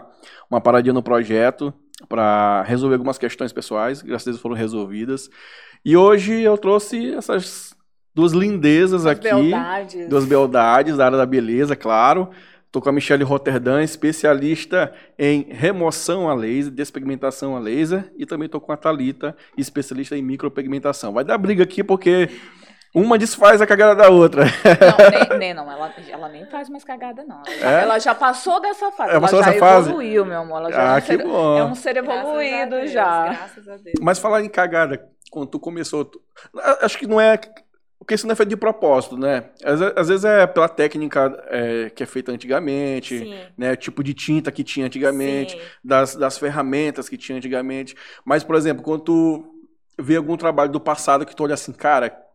uma, uma paradinha no projeto para resolver algumas questões pessoais, graças a Deus foram resolvidas. E hoje eu trouxe essas duas lindezas aqui, beldades. duas beldades da área da beleza, claro. Estou com a Michelle Rotterdam, especialista em remoção a laser, despigmentação a laser, e também estou com a Talita, especialista em micropigmentação. Vai dar briga aqui porque uma desfaz a cagada da outra. Não, nem, nem não, ela, ela nem faz mais cagada, não. Ela já, É? ela já passou dessa fase. Ela Ela, já fase? evoluiu, meu amor. Ela já Ah, é, um que ser, bom. é um ser Graças a evoluído Deus, já. Graças a Deus. Mas falar em cagada, quando tu começou, tu- acho que não é, porque isso não é feito de propósito, né? Às, às vezes é pela técnica é, que é feita antigamente, Sim. né? Tipo de tinta que tinha antigamente, Sim. das, das ferramentas que tinha antigamente. Mas, por exemplo, quando tu vê algum trabalho do passado que tu olha assim, cara, o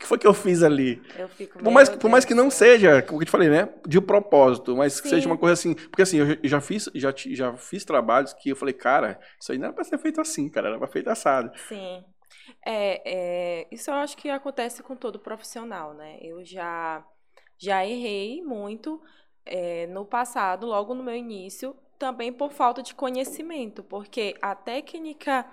que foi que eu fiz ali? Eu fico Por mais, por mais que não seja, como eu te falei, né? De propósito, mas que Sim. seja uma coisa assim. Porque assim, eu já- fiz, já, já fiz trabalhos que eu falei, cara, isso aí não era pra ser feito assim, cara, era pra ser feito assado. Sim. É, é, isso eu acho que acontece com todo profissional, né? Eu já, já errei muito é, no passado, logo no meu início, também por falta de conhecimento, porque a técnica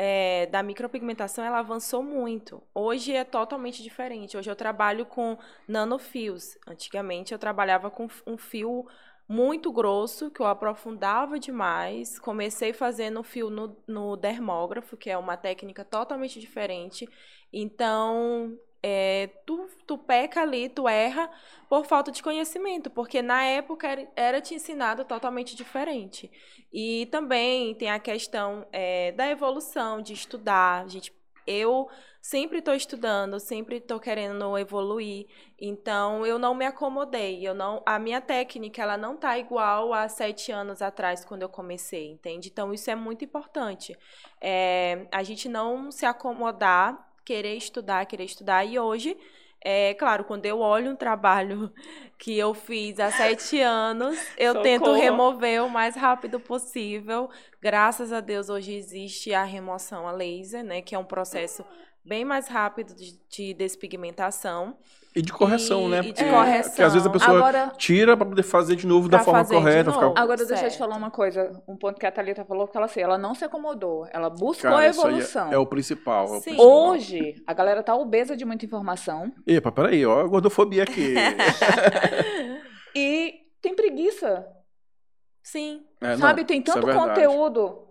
é, da micropigmentação ela avançou muito. Hoje é totalmente diferente. Hoje eu trabalho com nanofios. Antigamente eu trabalhava com um fio muito grosso, que eu aprofundava demais. Comecei fazendo fio no, no dermógrafo, que é uma técnica totalmente diferente. Então, é, tu, tu peca ali, tu erra por falta de conhecimento, porque na época era, era te ensinado totalmente diferente. E também tem a questão é, da evolução, de estudar. Gente, eu sempre estou estudando, sempre estou querendo evoluir. Então, eu não me acomodei. Eu não, a minha técnica ela não tá igual a sete anos atrás, quando eu comecei, entende? Então, isso é muito importante. É, a gente não se acomodar, querer estudar, querer estudar. E hoje, é claro, quando eu olho um trabalho que eu fiz há sete anos, eu tento Socorro. remover o mais rápido possível. Graças a Deus, hoje existe a remoção a laser, né? Que é um processo bem mais rápido de, de despigmentação. E de correção, E- né? e de Porque- correção. Porque às vezes a pessoa Agora, tira pra poder fazer de novo da forma correta. novo. Ficar... agora deixa eu te falar uma coisa. Um ponto que a Thalita falou, que ela assim, ela não se acomodou. Ela buscou Cara, a isso aí evolução. é, é o principal. É o principal. Hoje, a galera tá obesa de muita informação Epa, peraí, ó, a gordofobia aqui. e tem preguiça. Sim. É, não, sabe, tem isso é tanto conteúdo.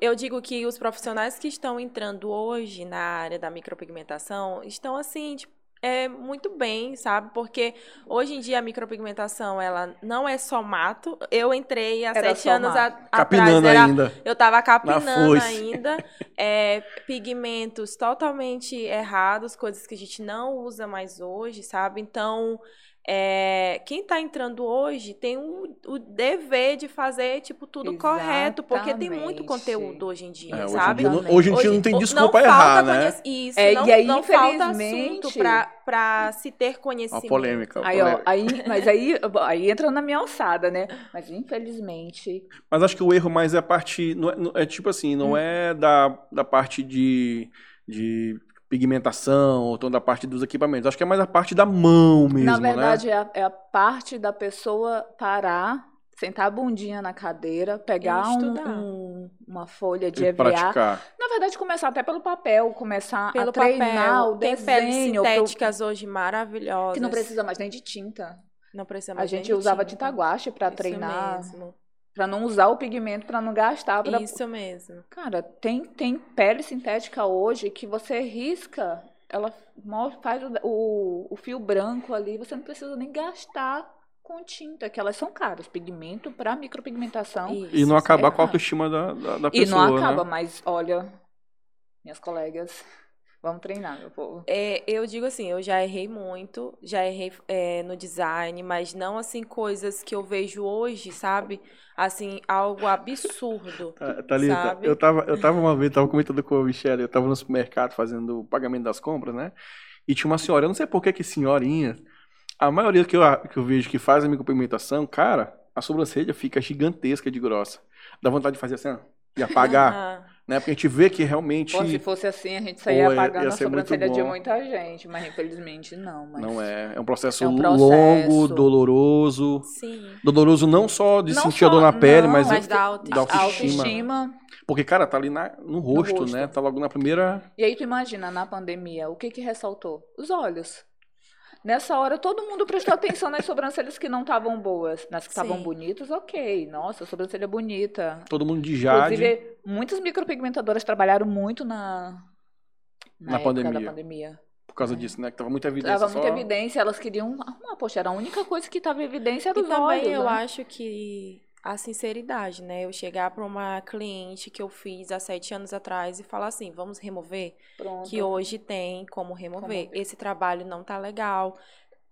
Eu digo que os profissionais que estão entrando hoje na área da micropigmentação estão assim, tipo, é muito bem, sabe? Porque hoje em dia a micropigmentação, ela não é só mato. Eu entrei há Era sete anos a- atrás, Capinando era ainda. Eu tava capinando ainda. é, pigmentos totalmente errados, coisas que a gente não usa mais hoje, sabe? Então, é, quem tá entrando hoje tem o, o dever de fazer, tipo, tudo correto, porque tem muito Exatamente. contedo hoje em dia, É, hoje, em sabe? dia, não- hoje em dia não tem desculpa errar, né? Isso, É, não, e aí, não falta assunto pra se ter conhecimento. Uma polêmica. uma Aí, ó, polêmica. aí, mas aí, aí entra na minha alçada, né? Mas infelizmente. Mas acho que o erro mais é a parte. Não é, não- é tipo assim, não Hum. é da, da parte de, de pigmentação, ou então da parte dos equipamentos. Acho que é mais a parte da mão mesmo, na né? verdade, é, a, é a parte da pessoa parar, sentar a bundinha na cadeira, pegar um- um- uma folha de E EVA. praticar. Na verdade, começar até pelo papel, começar Pelo a treinar papel, o tem desenho. pro- sintéticas hoje maravilhosas. que não precisa mais nem de tinta. Não precisa A mais nem gente de usava tinta. tinta guache para treinar, mesmo. Para não usar o pigmento, para não gastar. Pra... Isso mesmo. Cara, tem, tem pele sintética hoje que você risca, ela faz o, o, o fio branco ali, você não precisa nem gastar com tinta, que elas são caras. Pigmento para micropigmentação. E Isso, não acabar com a autoestima da, da, da E pessoa. não acaba, né? mas olha, minhas colegas, vamos treinar, meu povo. É, eu digo assim, eu já errei muito, já errei é, no design, mas não assim coisas que eu vejo hoje, sabe? Assim, algo absurdo. Ah, Thalita, sabe? eu tava, eu tava uma vez, tava comentando com a Michelle, eu tava no supermercado fazendo o pagamento das compras, né? E tinha uma senhora, eu não sei por que que senhorinha, a maioria que eu, que eu vejo que faz a micropigmentação, cara, a sobrancelha fica gigantesca de grossa. Dá vontade de fazer assim, ó, e apagar. Né? Porque a gente vê que realmente Pô, se fosse assim, a gente saía Pô, apagando a sobrancelha de muita gente, mas infelizmente não. Mas... não é. É um processo, É um longo, processo. doloroso. Sim. Doloroso não só de Não sentir a só- dor na pele, não, mas, mas da A autoestima. da autoestima. autoestima. Porque, cara, tá ali na- no, rosto, rosto. né? Tá logo na primeira. E aí tu imagina, na pandemia, o que que ressaltou? Os olhos. Nessa hora, todo mundo prestou atenção nas sobrancelhas que não estavam boas. Nas que estavam bonitas, ok. Nossa, sobrancelha bonita. Todo mundo de jade. Inclusive, muitas micropigmentadoras trabalharam muito na, Na época pandemia. da pandemia. Por causa disso, né? Que tava muita evidência. Tava muita só- evidência, elas queriam arrumar. Poxa, era a única coisa que tava em evidência era E os também olhos. eu né? acho que a sinceridade, né? Eu chegar para uma cliente que eu fiz há sete anos atrás e falar assim, vamos remover? Pronto. Que hoje tem como remover. Esse trabalho não tá legal.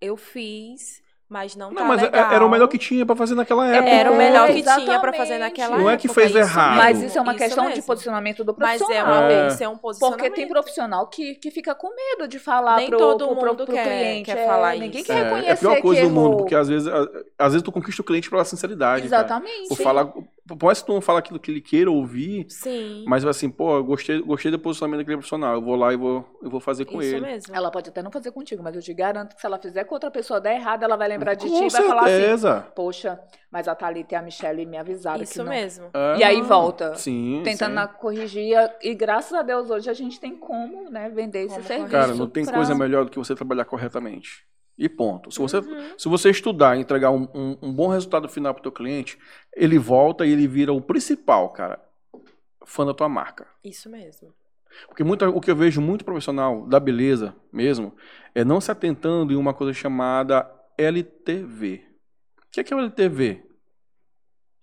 Eu fiz, mas não, Não, tá mas é- legal. era o melhor que tinha pra fazer naquela época. Era o melhor que Exatamente. tinha para fazer naquela Não é época. que fez isso errado. Mas isso é uma questão de mesmo. posicionamento do Mas profissional. é, uma, É. isso é um posicionamento. Porque tem profissional que, que fica com medo de falar Nem pro, todo pro, pro, mundo pro quer- cliente. quer É, falar Ninguém isso. quer É, reconhecer é a pior coisa do mundo, porque às vezes, às vezes tu conquista o cliente pela sinceridade. cara. Exatamente. Por sim. falar, por mais que tu não fala aquilo que ele queira ouvir, Sim. mas assim, pô, eu gostei, gostei do posicionamento daquele profissional. Eu vou lá e vou, eu vou fazer com isso ele. mesmo. Ela pode até não fazer contigo, mas eu te garanto que se ela fizer com outra pessoa der errado, ela vai lembrar de Com ti e vai falar assim. Poxa, mas a Thalita e a Michelle me avisaram que Isso não. mesmo. É. E aí volta. Sim. Tentando sim. na corrigir. E graças a Deus hoje a gente tem como né, vender esse Como serviço. Cara, não tem pra- coisa melhor do que você trabalhar corretamente. E ponto. Se você, Uhum. se você estudar e entregar um, um- um bom resultado final pro teu cliente, ele volta e ele vira o principal, cara, fã da tua marca. Isso mesmo. Porque muita, o que eu vejo muito profissional da beleza mesmo é não se atentando em uma coisa chamada LTV. O que é, que é o LTV?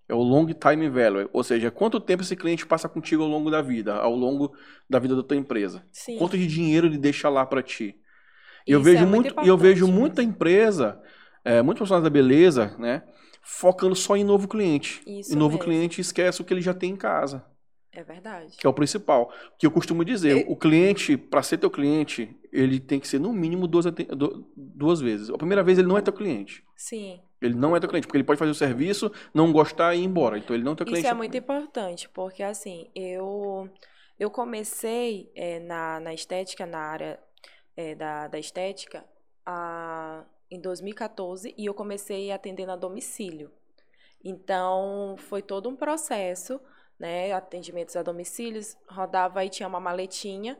É o Long Time Value, ou seja, quanto tempo esse cliente passa contigo ao longo da vida, ao longo da vida da tua empresa. Sim. Quanto de dinheiro ele deixa lá para ti. E eu Isso é vejo muito muito, e eu vejo muita empresa, é, muitos profissionais da beleza, né, focando só em novo cliente. Isso e novo mesmo. cliente esquece o que ele já tem em casa É verdade. que é o principal. Que eu costumo dizer, o cliente, para ser teu cliente, ele tem que ser no mínimo duas, duas vezes. A primeira vez ele não é teu cliente. Sim. Ele não é teu cliente, porque ele pode fazer o serviço, não gostar e ir embora. Então ele não é teu cliente. Isso é muito importante, porque assim, eu, eu comecei eh, na, na estética, na área eh, da, da estética, a, em 2014, e eu comecei atendendo a domicílio. Então, foi todo um processo, né? Atendimentos a domicílios, rodava e tinha uma maletinha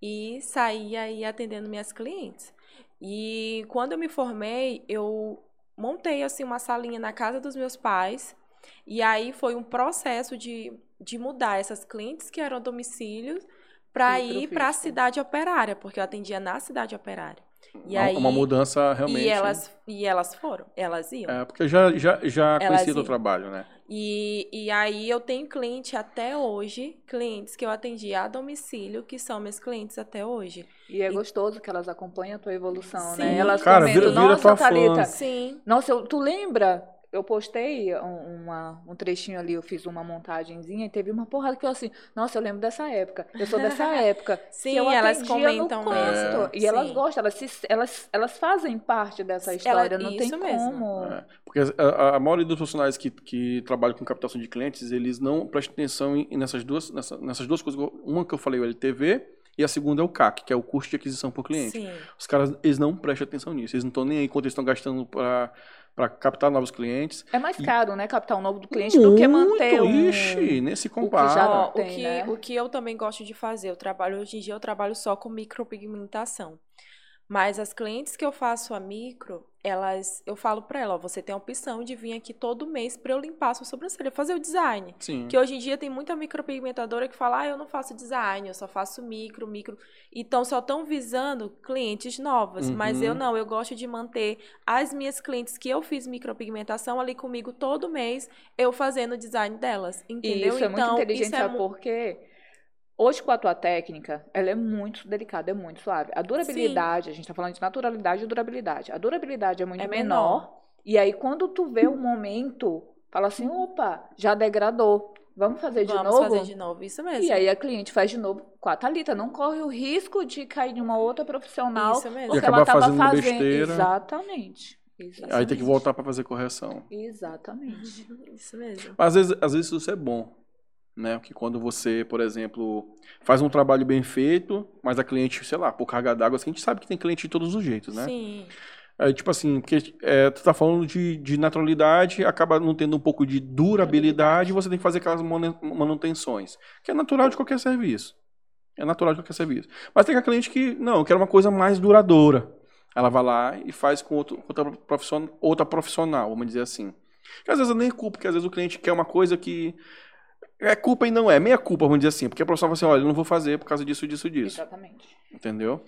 e saía e atendendo minhas clientes. E quando eu me formei, eu montei assim uma salinha na casa dos meus pais. E aí foi um processo de, de mudar essas clientes que eram domicílios para E ir para a cidade operária, porque eu atendia na cidade operária. E Uma- aí, uma mudança realmente. E elas, e elas foram, elas iam. É, porque eu já, já, já conhecia iam. trabalho, né? E, e aí eu tenho cliente até hoje, clientes que eu atendi a domicílio, que são meus clientes até hoje. E é gostoso que elas acompanham a tua evolução, Sim. né? Elas Cara, comentam, vira- vira nossa, tua fã." Thalita, Sim, Nossa, eu- tu lembra? Eu postei um, uma- um trechinho ali, eu fiz uma montagenzinha e teve uma porrada que eu assim, nossa, eu lembro dessa época. Eu sou dessa época. Sim, que eu elas comentam mesmo. E elas Sim. gostam, elas, se- elas, elas fazem parte dessa Ela- história, não tem isso mesmo. como. É, porque a, a- a maioria dos profissionais que, que trabalham com captação de clientes, eles não prestam atenção em, nessas, duas, nessa- nessas duas coisas. Uma que eu falei, o LTV, e a segunda é o CAC, que é o custo de aquisição por cliente. sim. Os caras, eles não prestam atenção nisso. Eles não estão nem aí quanto eles estão gastando para captar novos clientes. É mais caro, né, captar um novo cliente do que manter um... Ixi, nem se já compara. Ó, tem, o, que, né? o que eu também gosto de fazer, eu trabalho hoje em dia, eu trabalho só com micropigmentação. Mas as clientes que eu faço a micro, elas, eu falo pra ela, ó, você tem a opção de vir aqui todo mês pra eu limpar a sua sobrancelha, fazer o design. Sim. Que hoje em dia tem muita micropigmentadora que fala, ah, eu não faço design, eu só faço micro, micro. Então só estão visando clientes novas. Mas Uhum. eu não, eu gosto de manter as minhas clientes que eu fiz micropigmentação ali comigo todo mês, eu fazendo o design delas. E Entendeu? isso é muito então, inteligente, isso é sabe por quê? Hoje, com a tua técnica, ela é muito delicada, é muito suave. A durabilidade, a gente tá falando de naturalidade e durabilidade. A durabilidade é muito É menor. menor. E aí, quando tu vê o momento, fala assim, opa, já degradou. Vamos fazer de Vamos novo? fazer de novo, isso mesmo. E aí a cliente faz de novo com a Thalita. Não corre o risco de cair em uma outra profissional. Isso mesmo. Porque ela tava fazendo fazendo. besteira. Exatamente. Exatamente. Aí tem que voltar para fazer correção. Exatamente. Isso mesmo. Mas às vezes, às vezes isso é bom. Né? Que quando você, por exemplo, faz um trabalho bem feito, mas a cliente, sei lá, por carga d'água, assim, a gente sabe que tem cliente de todos os jeitos, né? Sim. É, tipo assim, porque é, tu tá falando de, de naturalidade, acaba não tendo um pouco de durabilidade, você tem que fazer aquelas manu- manutenções, que é natural de qualquer serviço. É natural de qualquer serviço. Mas tem aquela cliente que, não, eu quero uma coisa mais duradoura. Ela vai lá e faz com outro, outra, profissional, outra profissional, vamos dizer assim. Que às vezes nem é culpa, porque às vezes o cliente quer uma coisa que é culpa e não é, meia culpa, vamos dizer assim, porque a profissional fala assim, olha, eu não vou fazer por causa disso, disso, disso. Exatamente. Entendeu?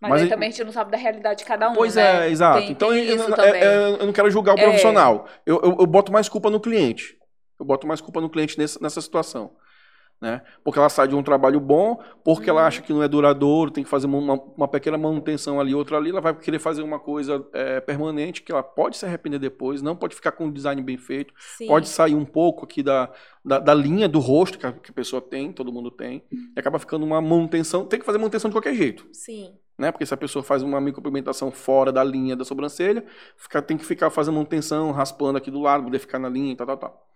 Mas, Mas aí também a gente não sabe da realidade de cada um, Pois né? é, exato. Tem- então tem eu, eu- também. é- eu não quero julgar o É. profissional. Eu, eu, eu boto mais culpa no cliente. Eu boto mais culpa no cliente nessa, nessa situação. Né? Porque ela sai de um trabalho bom, porque ela Uhum. acha que não é duradouro, tem que fazer uma, uma pequena manutenção ali, outra ali, ela vai querer fazer uma coisa é, permanente, que ela pode se arrepender depois, não pode ficar com um design bem feito, Sim. pode sair um pouco aqui da, da, da linha do rosto que a, que a pessoa tem, todo mundo tem, e acaba ficando uma manutenção, tem que fazer manutenção de qualquer jeito Sim. né? Porque se a pessoa faz uma micropigmentação fora da linha da sobrancelha, fica- tem que ficar fazendo manutenção, raspando aqui do lado, poder ficar na linha e tal, tal, tal.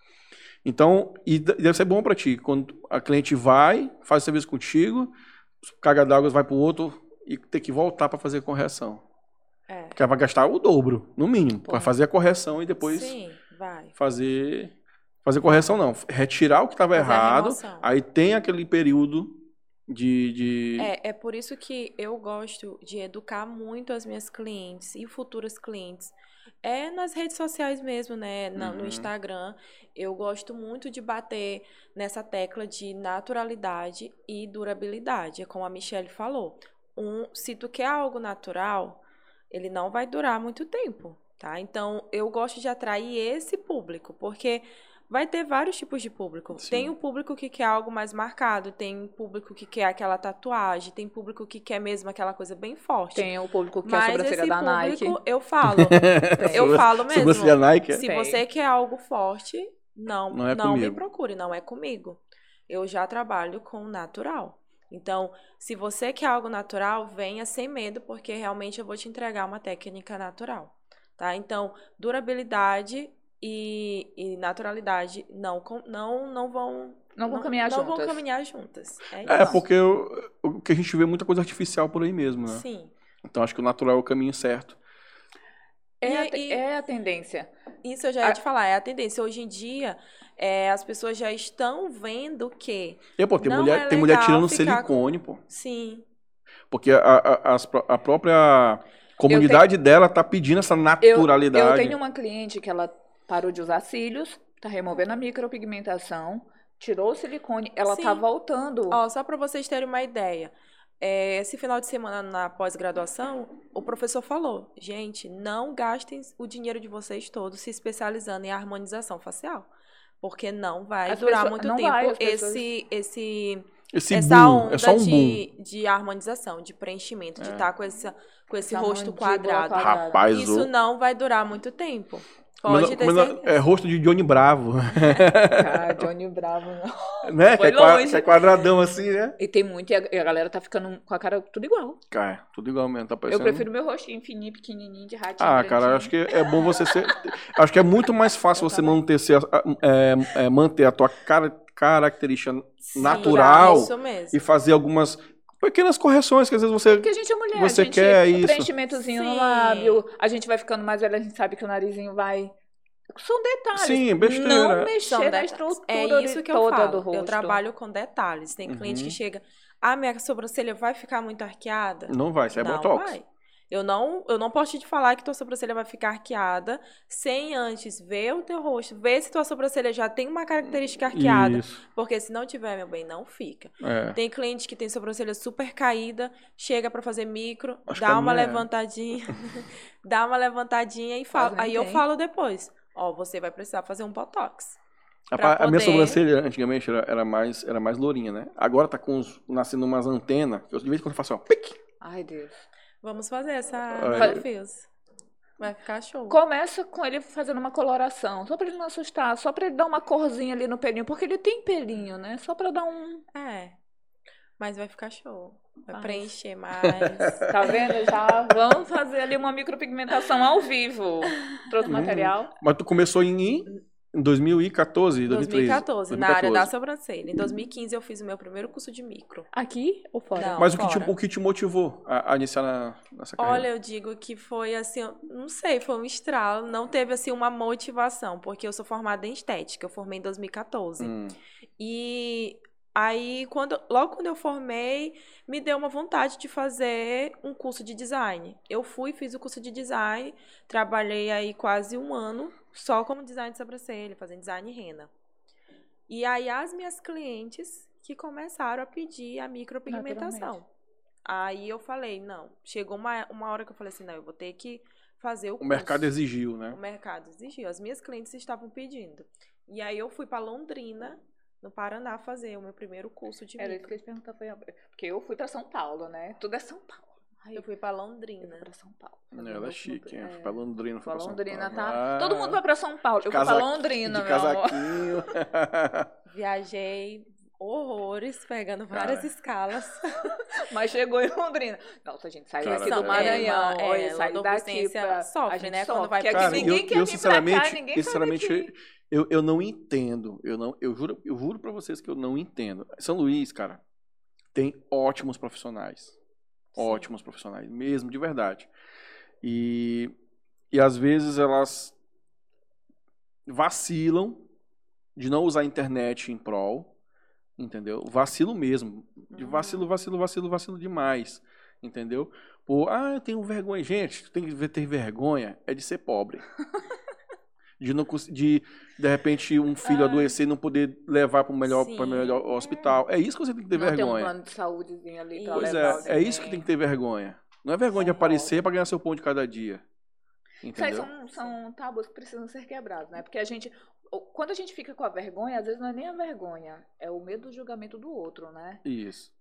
Então, e deve ser bom para ti, quando a cliente vai, faz o serviço contigo, carga d'água vai para o outro e ter que voltar para fazer correção. É. Porque ela vai gastar o dobro, no mínimo, para fazer a correção e depois Sim, vai. fazer fazer correção não, retirar o que estava errado. Aí tem aquele período de, de... É, é por isso que eu gosto de educar muito as minhas clientes e futuras clientes. É nas redes sociais mesmo, né? na- Uhum. No Instagram. Eu gosto muito de bater nessa tecla de naturalidade e durabilidade. É como a Michelle falou. Um, se tu quer algo natural, ele não vai durar muito tempo, tá? Então, eu gosto de atrair esse público, porque vai ter vários tipos de público. Sim. Tem o público que quer algo mais marcado, tem público que quer aquela tatuagem, tem público que quer mesmo aquela coisa bem forte. Tem o público que é a Mas sobrancelha esse da Nike. público, eu falo, eu falo mesmo. Sobrancelha Nike, é? Se Tem. você quer algo forte, não, Não é não me procure, não é comigo. Eu já trabalho com natural. Então, se você quer algo natural, venha sem medo, porque realmente eu vou te entregar uma técnica natural, tá? Então, durabilidade e, e naturalidade não, com- não, não vão Não vão caminhar não juntas. vão caminhar juntas. É, É, porque o, o que a gente vê é muita coisa artificial por aí mesmo, né? Sim. Então acho que o natural é o caminho certo. É, a, E- te- e- é a tendência. Isso eu já ia A- te falar, é a tendência. Hoje em dia, é, as pessoas já estão vendo que, E, pô, tem Não mulher, é tem mulher tirando silicone, pô. sim, Porque a, a, a própria comunidade dela tá pedindo essa Eu, naturalidade. eu tenho uma cliente que ela parou de usar cílios, tá removendo a micropigmentação, tirou o silicone, ela Sim. tá voltando. Ó, só para vocês terem uma ideia, é, esse final de semana na pós-graduação, o professor falou: gente, não gastem o dinheiro de vocês todos se especializando em harmonização facial. Porque não vai As durar pessoas- muito tempo vai, as pessoas- esse, esse, Esse essa boom, onda é só um de, de harmonização, de preenchimento, de É. estar com, essa, com esse Essa rosto quadrado. Rapaz, Isso o... não vai durar muito tempo. Pode é rosto de Johnny Bravo, Ah, Johnny Bravo, não. né? Que é, qua- longe. que é quadradão assim, né? E tem muito, e a, e a galera tá ficando com a cara tudo igual. Cara, tudo igual mesmo, tá Eu parecendo... prefiro meu rostinho fininho, pequenininho, de ratinho. Ah, cara, eu acho que é bom você ser. acho que é muito mais fácil Eu você também. manter, ser, é, é, manter a tua cara, característica Sim, natural Isso mesmo. e fazer algumas pequenas correções que às vezes você. Porque a gente é mulher, Você a gente, quer o isso. preenchimentozinho no Sim. lábio, a gente vai ficando mais velha, a gente sabe que o narizinho vai... São detalhes. Sim, besteira. Não mexer São na estrutura É isso que eu toda falo. do rosto. Eu trabalho com detalhes. Tem cliente Uhum. que chega, ah, minha sobrancelha vai ficar muito arqueada? Não vai, isso é não botox. vai. Eu não, eu não posso te falar que tua sobrancelha vai ficar arqueada sem antes ver o teu rosto, ver se tua sobrancelha já tem uma característica arqueada. Isso. Porque se não tiver, meu bem, não fica. É. Tem cliente que tem sobrancelha super caída, chega pra fazer micro, Acho dá a uma é. levantadinha, dá uma levantadinha e fala. Aí eu falo depois, ó, você vai precisar fazer um botox. Rapaz, pra A minha poder- sobrancelha antigamente era, era mais, era mais lourinha, né? Agora tá com uns, nascendo umas antenas, que eu de vez em quando eu faço assim, ó, pique. Ai, Deus. Vamos fazer essa Ai. desafios. Vai ficar show. Começa com ele fazendo uma coloração, só pra ele não assustar, só pra ele dar uma corzinha ali no pelinho, porque ele tem pelinho, né? Só pra dar um... É. Mas vai ficar show. Vai Ai. preencher mais. Tá vendo? Já vamos fazer ali uma micropigmentação ao vivo. Trouxe Uhum. material. Mas tu começou em. Em 2014, 2013. 2014, na área da sobrancelha. Em 2015 eu fiz o meu primeiro curso de micro. Aqui ou fora? Não. Mas o que, te, fora. o que te motivou a, a iniciar na, nessa carreira? Olha, eu digo que foi assim, eu não sei, foi um estralo, não teve assim uma motivação, porque eu sou formada em estética, eu formei em 2014. Hum, E aí, quando, logo quando eu formei, me deu uma vontade de fazer um curso de design. Eu fui, fiz o curso de design, trabalhei aí quase um ano só como design de sobrancelha, fazendo design em rena. E aí, as minhas clientes que começaram a pedir a micropigmentação. Aí eu falei, não. Chegou uma, uma hora que eu falei assim, não, eu vou ter que fazer o o curso. mercado exigiu, né? O mercado exigiu. As minhas clientes estavam pedindo. E aí eu fui para Londrina, no Paraná, fazer o meu primeiro curso de Era isso micro. que eu ia perguntar. Foi... a- Porque eu fui pra São Paulo, né? Tudo é São Paulo. Aí Eu fui para Eu fui Londrina. pra São Paulo. fazer Ela é chique, hein? é, Foi pra Londrina, foi Pra pra São Londrina, Paulo. tá? Ah, Todo mundo vai pra São Paulo. de Eu fui pra Londrina, De meu amor. casaquinho. Viajei horrores, pegando várias Cara. escalas. Mas chegou em Londrina. Nossa, gente, saiu Cara, aqui do Maranhão. é, olha, é, saiu daqui Londrina pra... sofre, a gente né, quando vai porque pra aqui Cara, ninguém eu, quer eu vir pra cá, sinceramente, ninguém eu, sinceramente eu, eu não entendo. Eu, não, eu, juro, eu juro pra vocês que eu não entendo. São Luís, cara, tem ótimos profissionais. Sim. Ótimos profissionais, mesmo, de verdade. E, e às vezes elas vacilam de não usar a internet em prol, entendeu? Vacilo mesmo. De Uhum. vacilo, vacilo, vacilo, vacilo demais, entendeu? Por, ah, eu tenho vergonha. Gente, tem que ter vergonha é de ser pobre. De, não, de, de repente, um filho Ai. adoecer e não poder levar para o melhor, pra melhor hospital. É isso que você tem que ter não tem um vergonha. plano de saúdezinho ali pra Pois levar é, é isso que tem que ter vergonha. Não é vergonha de aparecer para ganhar seu pão de cada dia. Isso aí Entendeu? são, são tabus que precisam ser quebrados, né? Porque a gente, quando a gente fica com a vergonha, às vezes não é nem a vergonha, é o medo do julgamento do outro, né? Isso.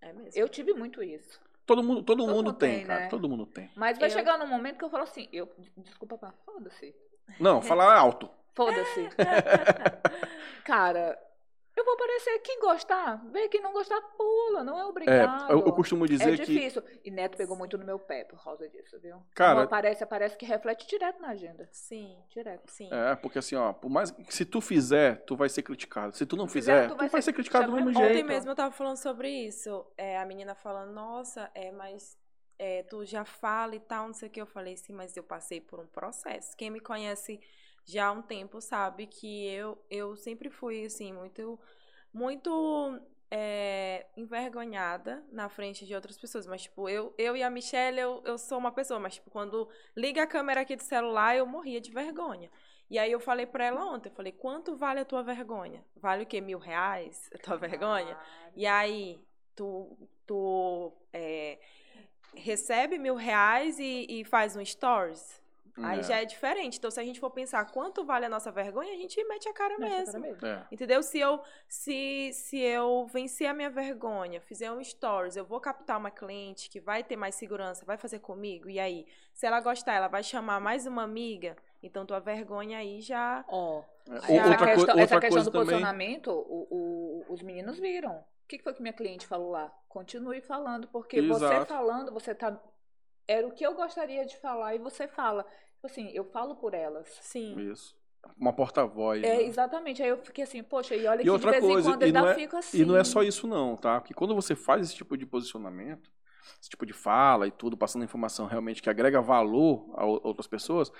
É mesmo. Eu tive muito isso. Todo mundo, todo Todo mundo mundo tem, tem, cara. né? Todo mundo tem. Mas vai Eu- chegar num momento que eu falo assim, eu, desculpa, pá, foda-se. Não, falar alto. Foda-se. Cara, eu vou aparecer. Quem gostar, vê. Quem não gostar, pula. Não é É, obrigado. eu, eu costumo É dizer que. difícil. E Neto pegou muito no meu pé por causa disso, viu? Cara- Não aparece, aparece que reflete direto na agenda. Sim, Direto. sim. É, porque assim, ó, por mais que se tu fizer, tu vai ser criticado. Se tu não Se fizer, fizer, tu tu vai vai ser ser criticado do mesmo Ontem jeito. mesmo eu tava falando sobre isso. É, a menina falando, nossa, é, mas é, tu já fala e tal, não sei o que. Eu falei, sim, mas eu passei por um processo. Quem me conhece já há um tempo sabe que eu, eu sempre fui, assim, muito, muito é, envergonhada na frente de outras pessoas. Mas, tipo, eu, eu e a Michelle, eu, eu sou uma pessoa, mas, tipo, quando liga a câmera aqui do celular, eu morria de vergonha. E aí eu falei pra ela ontem, eu falei, quanto vale a tua vergonha? Vale o quê? Mil reais a tua vergonha? E aí, tu, tu é, recebe mil reais e, e faz um stories? Aí É, já é diferente. Então, se a gente for pensar quanto vale a nossa vergonha, a gente mete a cara Mexe a mesmo. cara mesmo. é. Entendeu? Se eu, se, se eu vencer a minha vergonha, fizer um stories, eu vou captar uma cliente que vai ter mais segurança, vai fazer comigo, e aí, se ela gostar, ela vai chamar mais uma amiga, então tua vergonha aí já. Ó, É, essa Outra, questão, essa questão coisa do também. posicionamento, o- o- os meninos viram. O que foi que minha cliente falou lá? Continue falando, porque você Exato. falando, você tá. Era o que eu gostaria de falar e você fala. Tipo assim, eu falo por elas. Sim. Isso. Uma porta-voz. É, né? exatamente. Aí eu fiquei assim, poxa, e olha E que outra de vez coisa, em quando e eu não ainda é- fico assim. E não é só isso não, tá? Porque quando você faz esse tipo de posicionamento, esse tipo de fala e tudo, passando informação realmente que agrega valor a outras pessoas,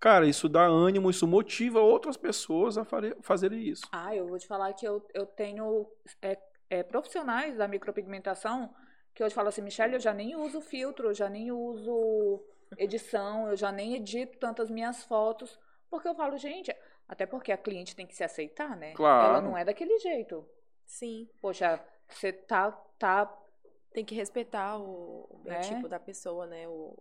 cara, isso dá ânimo, isso motiva outras pessoas a fare- fazerem isso. Ah, eu vou te falar que eu, eu tenho é, é, profissionais da micropigmentação que hoje falam assim, Michelle, eu já nem uso filtro, eu já nem uso edição, eu já nem edito tantas minhas fotos, porque eu falo, gente, até porque a cliente tem que se aceitar, né? Claro. Ela não é daquele jeito. Sim. Poxa, você tá, tá Tem que respeitar o, o É. biotipo da pessoa, né? O...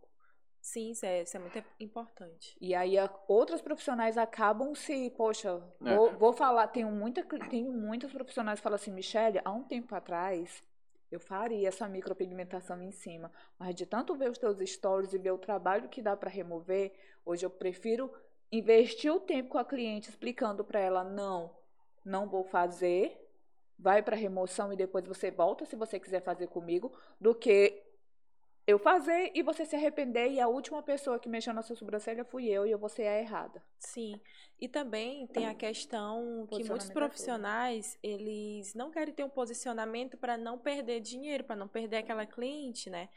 Sim, isso é, isso é muito importante. E aí a- outros profissionais acabam se, poxa, É. vou, vou falar, tenho, muita, tenho muitos profissionais que falam assim, Michelle, há um tempo atrás eu faria essa micropigmentação em cima, mas de tanto ver os teus stories e ver o trabalho que dá para remover, hoje eu prefiro investir o tempo com a cliente explicando para ela, não, não vou fazer, vai para remoção e depois você volta se você quiser fazer comigo, do que eu fazer e você se arrepender e a última pessoa que mexeu na sua sobrancelha fui eu e eu vou ser a errada. Sim. E também tem a questão que muitos é tudo. profissionais, eles não querem ter um posicionamento para não perder dinheiro, para não perder aquela cliente, né?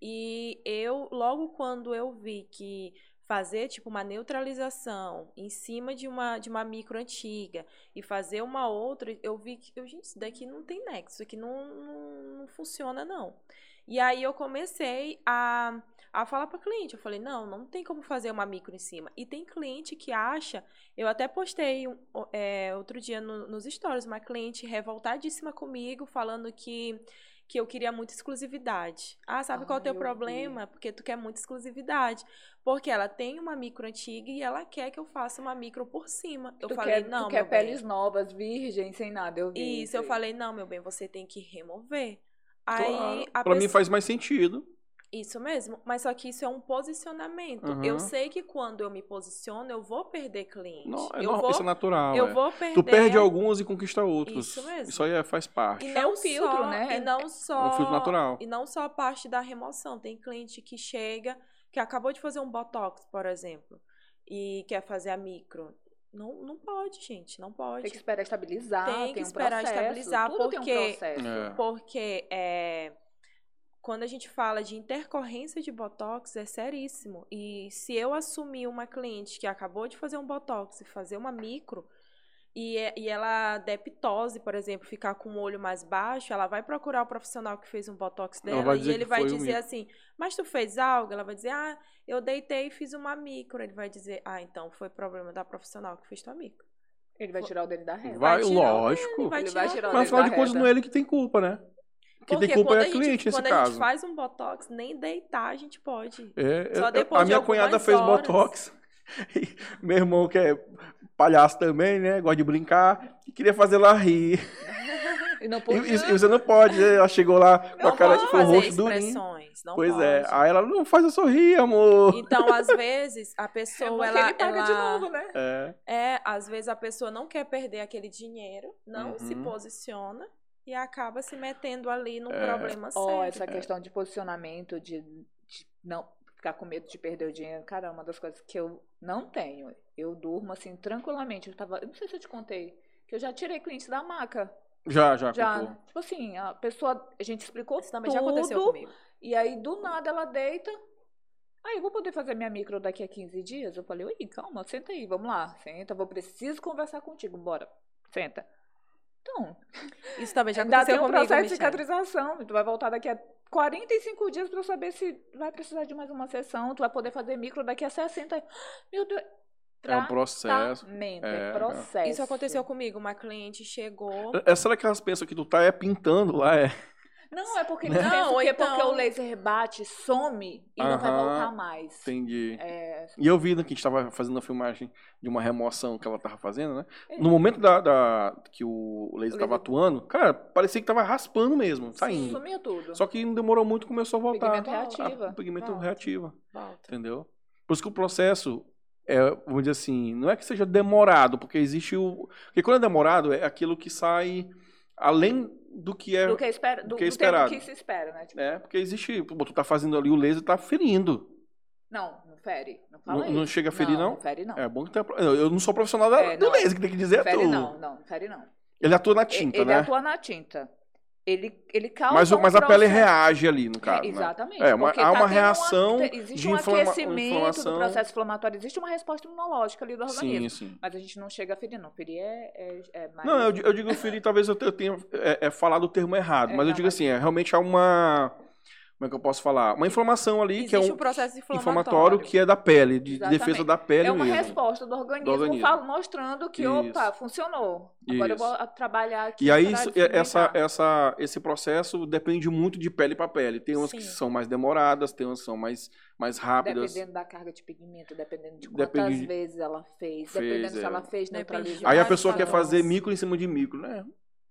E eu, logo quando eu vi que fazer tipo uma neutralização em cima de uma de uma micro antiga e fazer uma outra, eu vi que, eu, gente, isso daqui não tem nexo, isso aqui não, não, não funciona não. E aí eu comecei a, a falar para cliente, eu falei, não, não tem como fazer uma micro em cima. E tem cliente que acha, eu até postei um, é, outro dia no- nos stories, uma cliente revoltadíssima comigo, falando que, que eu queria muita exclusividade. Ah, sabe qual é o teu eu vi. problema? Porque tu quer muita exclusividade. Porque ela tem uma micro antiga e ela quer que eu faça uma micro por cima. Eu tu falei, quer, não, tu quer meu bem. peles novas, virgens, sem nada, eu vi. Isso, eu aí. falei, não, meu bem, você tem que remover. Aí Claro. Pra mim faz mais sentido. Isso mesmo, mas só que isso é um posicionamento. Uhum. Eu sei que quando eu me posiciono, eu vou perder cliente. Não, é, eu não, vou, isso é natural. eu é. vou perder. Tu perde alguns e conquista outros. Isso mesmo. Isso aí é- faz parte. E É não um filtro, só, né? E não só. um filtro natural. E não só a parte da remoção. Tem cliente que chega, que acabou de fazer um botox, por exemplo, e quer fazer a micro. Não, não pode, gente, não pode. Tem que esperar estabilizar, Tem tem, que um esperar processo, estabilizar, tudo tem porque- um processo. É. Porque é, quando a gente fala de intercorrência de botox, é seríssimo. E se eu assumir uma cliente que acabou de fazer um botox e fazer uma micro, e, é- e ela der pitose, por exemplo, ficar com o olho mais baixo, ela vai procurar o profissional que fez um botox Ela dela e ele vai um dizer micro. assim: Mas tu fez algo? Ela vai dizer: Ah, eu deitei e fiz uma micro. Ele vai dizer: Ah, então foi problema da profissional que fez tua micro. Ele vai tirar o dele da reta. Vai, vai lógico. vai Ele vai tirar o Mas dele afinal da de contas, não é ele que tem culpa, né? Quem tem Porque culpa quando é a cliente nesse quando a caso. gente faz um botox, nem deitar a gente pode. É, Só é, depois a minha cunhada fez horas. botox. Meu irmão, que é palhaço também, né? Gosta de brincar. E queria fazer ela rir. E não E, podia. e- e você não pode, né? Ela chegou lá com Não a cara com o fazer rosto. Não Pois pode. é. Aí ela não faz eu sorrir, amor. Então, às vezes, a É pessoa, porque ela, ele paga de ela- novo, né? É. É, às vezes a pessoa não quer perder aquele dinheiro, não se Uhum. posiciona e acaba se metendo ali num É. problema sério. essa questão de posicionamento, de, de não ficar com medo de perder o dinheiro, cara, é uma das coisas que eu não tenho. Eu durmo assim tranquilamente. Eu tava, eu não sei se eu te contei, que eu já tirei clientes da maca. Já, já, Já, contou. tipo assim, a pessoa, a gente explicou Isso também tudo, já aconteceu comigo. e aí do nada ela deita. Aí eu vou poder fazer minha micro daqui a 15 dias? Eu falei, oi, calma, senta aí, vamos lá, senta, vou preciso conversar contigo, bora, senta. Então, Isso também já Ainda aconteceu tem um comigo, processo de Michele. cicatrização. Tu vai voltar daqui a 45 dias pra saber se vai precisar de mais uma sessão. Tu vai poder fazer micro daqui a 60. Meu Deus. É um processo. Tratamento, É, é processo. Isso aconteceu comigo. Uma cliente chegou. É, será que elas pensam que tu tá é pintando lá? É. Não, é porque eles Não, que é então- porque o laser bate, some e não vai voltar mais. Entendi. É, E eu vi né, que a gente tava fazendo a filmagem de uma remoção que ela tava fazendo, né? É. No momento da, da- que o laser O tava laser- atuando, cara, parecia que tava raspando mesmo, saindo. sumia tudo. Só que não demorou muito, começou a voltar. Pigmento reativa. A- pigmento Volta. reativa, Volta. entendeu? Por isso que o processo é, vamos dizer assim, não é que seja demorado, porque existe o. Porque quando é demorado, é aquilo que sai além do que é. Do que, espera, do, do que é do esperado. tempo que se espera, né? Tipo, É, porque existe. Pô, tu tá fazendo ali o laser tá ferindo. Não, não fere. Não fala Não- não chega a ferir, não? Não fere, não. É bom que tenha. Eu eu não sou profissional da, É, do laser, que tem que dizer é tu. não, não, não fere não. Ele atua na tinta, ele né? atua na tinta. Ele, ele causa Mas, um mas a pele reage ali, no caso. É, né? exatamente. É, uma- há tá uma reação te- existe de um inflama- aquecimento inflamação. do processo inflamatório, existe uma resposta imunológica ali do organismo. Sim, sim. Mas a gente não chega a ferir, não. Ferir é, é, é mais... Não, eu, eu digo ferir, talvez eu te- eu tenha é, é, falado o termo errado, mas eu digo assim, é, realmente há uma. Como é que eu posso falar? Uma inflamação ali, que é Existe um um processo inflamatório. inflamatório que é da pele, de, de defesa da pele É uma mesmo. resposta do organismo, Do organismo. mostrando que, Isso. opa, funcionou. Agora eu Isso. vou a- trabalhar aqui E aí, isso- essa, essa, esse processo depende muito de pele para pele. Tem umas que Sim. são mais demoradas, tem umas que são mais, mais rápidas. Dependendo da carga de pigmento, dependendo de quantas Depende de- vezes ela fez, Fez, dependendo se é. ela fez neutralizou. Aí a pessoa quer fazer micro em cima de micro, né?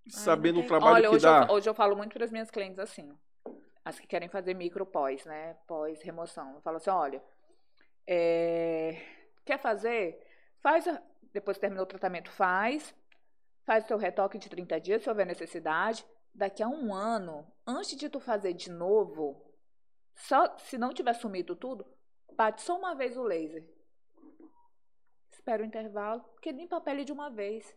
Sabendo tem o trabalho Olha, que hoje dá. eu, hoje eu falo muito para as minhas clientes assim, as que querem fazer micro pós, né? Pós remoção. Eu falo assim, olha, é, quer fazer? Faz, a- depois que terminou o tratamento, faz, faz o seu retoque de 30 dias, se houver necessidade. Daqui a um ano, antes de tu fazer de novo, Só, se não tiver sumido tudo, bate só uma vez o laser. Espera o intervalo, porque limpa a pele de uma vez.